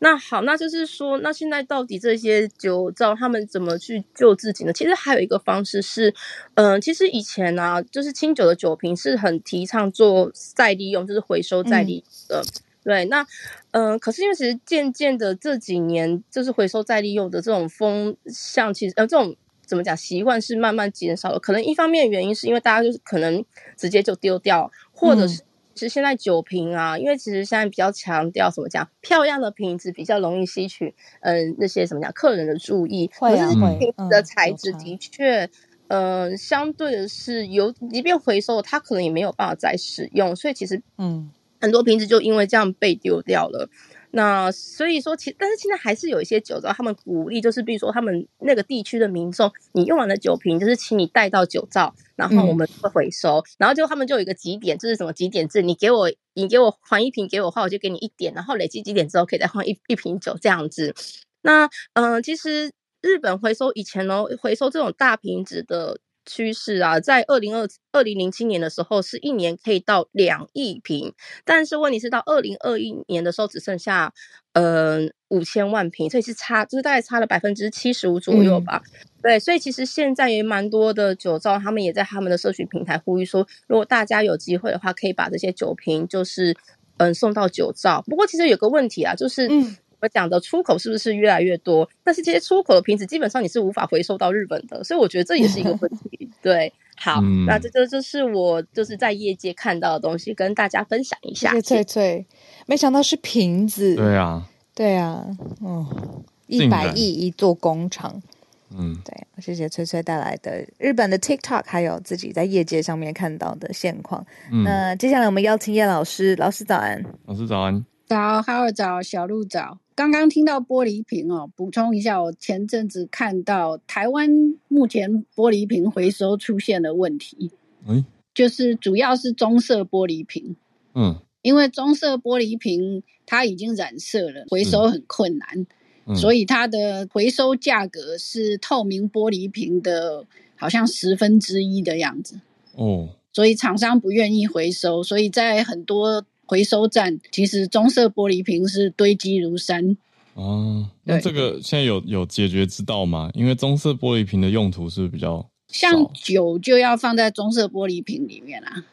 S5: 那好，那就是说，那现在到底这些酒造他们怎么去救自己呢？其实还有一个方式是，嗯、呃，其实以前呢、啊，就是清酒的酒瓶是很提倡做再利用，就是回收再利用的。嗯对，那，嗯、呃，可是因为其实渐渐的这几年，就是回收再利用的这种风向，其实呃，这种怎么讲习惯是慢慢减少了。可能一方面原因是因为大家就是可能直接就丢掉，或者是其实现在酒瓶啊，嗯、因为其实现在比较强调怎么讲，漂亮的瓶子比较容易吸取，嗯、呃，那些什么讲客人的注意，
S2: 会
S5: 啊，瓶子的材质的确，嗯、呃，相对的是有，即便回收，它可能也没有办法再使用，所以其实，嗯。很多瓶子就因为这样被丢掉了，那所以说其但是现在还是有一些酒造，他们鼓励就是，比如说他们那个地区的民众，你用完了酒瓶就是请你带到酒造，然后我们会回收，嗯、然后就他们就有一个几点，就是什么几点制，你给我你给我还一瓶给我的话，我就给你一点，然后累积几点之后可以再换一一瓶酒这样子。那嗯、呃，其实日本回收以前呢，回收这种大瓶子的。趋势啊，在二零二二零零七年的时候，是一年可以到两亿瓶，但是问题是到二零二一年的时候，只剩下呃五千万瓶，所以是差，就是大概差了百分之七十五左右吧。嗯、对，所以其实现在也蛮多的酒造，他们也在他们的社群平台呼吁说，如果大家有机会的话，可以把这些酒瓶就是嗯、呃、送到酒造。不过其实有个问题啊，就是。嗯我讲的出口是不是越来越多？但是这些出口的瓶子基本上你是无法回收到日本的，所以我觉得这也是一个问题。对，好，嗯、那这这就是我就是在业界看到的东西，跟大家分享一下。谢谢
S2: 翠翠，没想到是瓶子。
S1: 对啊，
S2: 对啊，嗯，一百亿一座工厂。嗯，对，谢谢翠翠带来的日本的 TikTok，还有自己在业界上面看到的现况。嗯、那接下来我们邀请叶老师，老师早安。
S1: 老师早安。
S6: 早，哈尔早，小鹿早。刚刚听到玻璃瓶哦，补充一下，我前阵子看到台湾目前玻璃瓶回收出现了问题，哎，就是主要是棕色玻璃瓶，嗯，因为棕色玻璃瓶它已经染色了，回收很困难，嗯，所以它的回收价格是透明玻璃瓶的好像十分之一的样子，哦，所以厂商不愿意回收，所以在很多。回收站其实棕色玻璃瓶是堆积如山
S1: 哦。那这个现在有有解决之道吗？因为棕色玻璃瓶的用途是比较
S6: 像酒就要放在棕色玻璃瓶里面啊。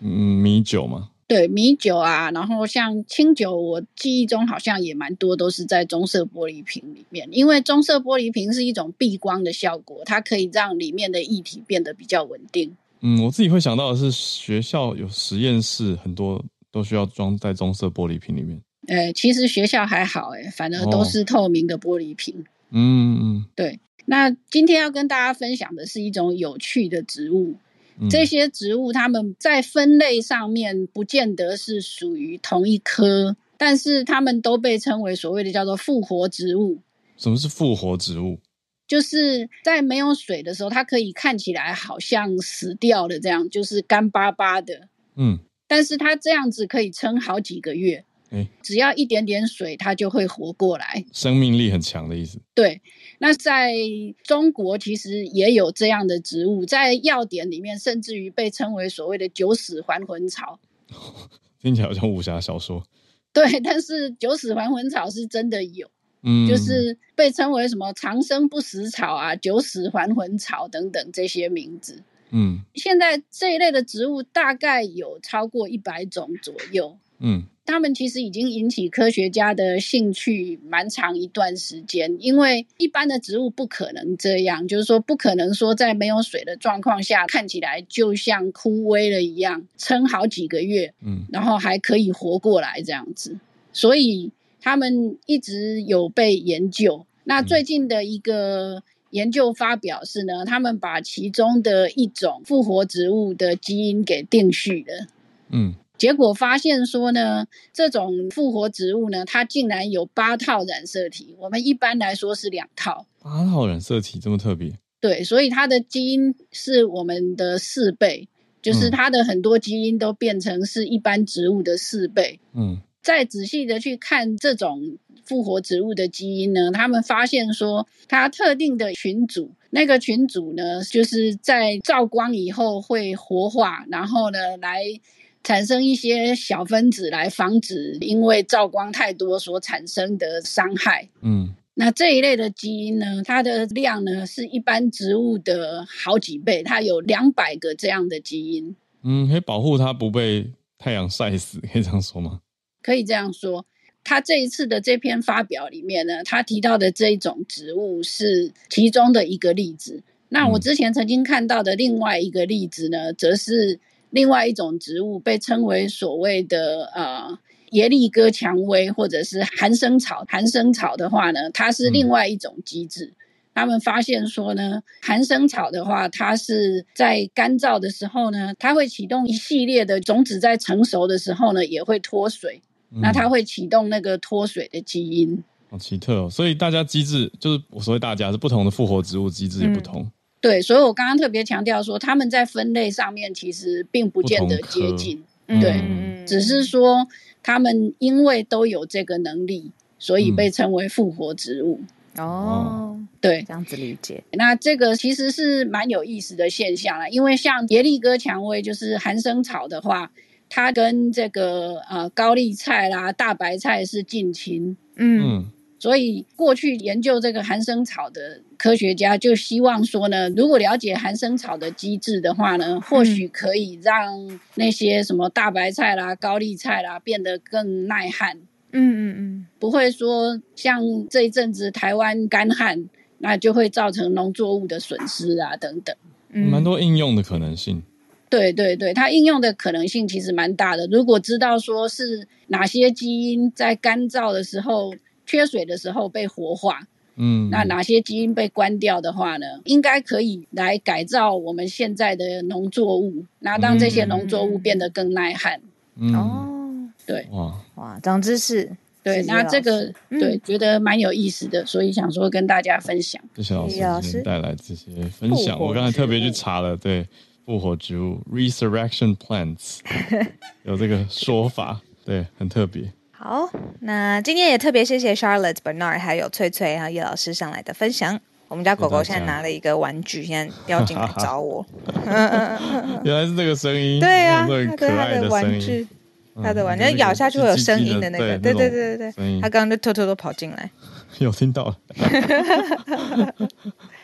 S1: 嗯，米酒吗？
S6: 对，米酒啊，然后像清酒，我记忆中好像也蛮多都是在棕色玻璃瓶里面，因为棕色玻璃瓶是一种避光的效果，它可以让里面的液体变得比较稳定。
S1: 嗯，我自己会想到的是学校有实验室很多。都需要装在棕色玻璃瓶里面。
S6: 呃，其实学校还好，哎，反而都是透明的玻璃瓶。嗯嗯，对。那今天要跟大家分享的是一种有趣的植物。嗯、这些植物它们在分类上面不见得是属于同一科，但是它们都被称为所谓的叫做复活植物。
S1: 什么是复活植物？
S6: 就是在没有水的时候，它可以看起来好像死掉了这样，就是干巴巴的。嗯。但是它这样子可以撑好几个月，欸、只要一点点水，它就会活过来，
S1: 生命力很强的意思。
S6: 对，那在中国其实也有这样的植物，在药典里面甚至于被称为所谓的“九死还魂草 ”，
S1: 听起来好像武侠小说。
S6: 对，但是“九死还魂草”是真的有，嗯，就是被称为什么“长生不死草”啊，“九死还魂草”等等这些名字。嗯，现在这一类的植物大概有超过一百种左右。嗯，他们其实已经引起科学家的兴趣蛮长一段时间，因为一般的植物不可能这样，就是说不可能说在没有水的状况下看起来就像枯萎了一样，撑好几个月，嗯，然后还可以活过来这样子。所以他们一直有被研究。那最近的一个。研究发表是呢，他们把其中的一种复活植物的基因给定序了，嗯，结果发现说呢，这种复活植物呢，它竟然有八套染色体，我们一般来说是两套，
S1: 八套染色体这么特别？
S6: 对，所以它的基因是我们的四倍，就是它的很多基因都变成是一般植物的四倍。嗯，再仔细的去看这种复活植物的基因呢，他们发现说，它特定的群组，那个群组呢，就是在照光以后会活化，然后呢来。产生一些小分子来防止因为照光太多所产生的伤害。嗯，那这一类的基因呢，它的量呢是一般植物的好几倍，它有两百个这样的基因。
S1: 嗯，可以保护它不被太阳晒死，可以这样说吗？
S6: 可以这样说。他这一次的这篇发表里面呢，他提到的这一种植物是其中的一个例子。那我之前曾经看到的另外一个例子呢，则是。另外一种植物被称为所谓的呃耶利哥蔷薇，或者是寒生草。寒生草的话呢，它是另外一种机制。嗯、他们发现说呢，寒生草的话，它是在干燥的时候呢，它会启动一系列的种子，在成熟的时候呢，也会脱水。嗯、那它会启动那个脱水的基因。
S1: 好奇特哦！所以大家机制就是我所谓大家是不同的复活植物机制也不同。嗯
S6: 对，所以我刚刚特别强调说，他们在分类上面其实并不见得接近，对，嗯、只是说他们因为都有这个能力，所以被称为复活植物。
S2: 哦，
S6: 对，
S2: 这样子理解。
S6: 那这个其实是蛮有意思的现象啦，因为像耶利哥蔷薇，就是寒生草的话，它跟这个呃高丽菜啦、大白菜是近亲。嗯。嗯所以，过去研究这个寒生草的科学家就希望说呢，如果了解寒生草的机制的话呢，或许可以让那些什么大白菜啦、高丽菜啦变得更耐旱。嗯嗯嗯，不会说像这一阵子台湾干旱，那就会造成农作物的损失啊等等。
S1: 嗯，蛮多应用的可能性。
S6: 对对对，它应用的可能性其实蛮大的。如果知道说是哪些基因在干燥的时候。缺水的时候被活化，嗯，那哪些基因被关掉的话呢？应该可以来改造我们现在的农作物，那让这些农作物变得更耐旱。
S2: 嗯、哦，
S6: 对，
S2: 哇哇，长知识。
S6: 对，那这个对、嗯、觉得蛮有意思的，所以想说跟大家分享。
S1: 谢谢老师带来这些分享，我刚才特别去查了，对，复活植物 （resurrection plants） 有这个说法，对，很特别。
S2: 好，那今天也特别谢谢 Charlotte Bernard 还有翠翠还有叶老师上来的分享。我们家狗狗现在拿了一个玩具，现在要进来找我。
S1: 原来是这个声音，
S2: 对呀，它的它的玩具，它的玩具咬下去会有声音的那个，对对对对对，它刚刚就偷偷的跑进来，
S1: 有听到了。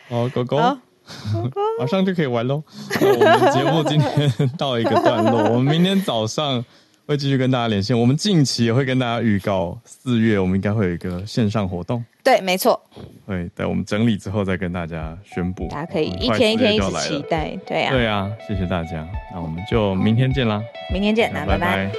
S1: 好，狗狗，马上就可以玩喽。我们节目今天到一个段落，我们明天早上。会继续跟大家连线，我们近期也会跟大家预告，四月我们应该会有一个线上活动。
S2: 对，没错。
S1: 对，等我们整理之后再跟大家宣布。
S2: 大家可以一天一天一直期待，对、啊。
S1: 对啊，谢谢大家，那我们就明天见啦。
S2: 明天见，那拜拜。拜拜。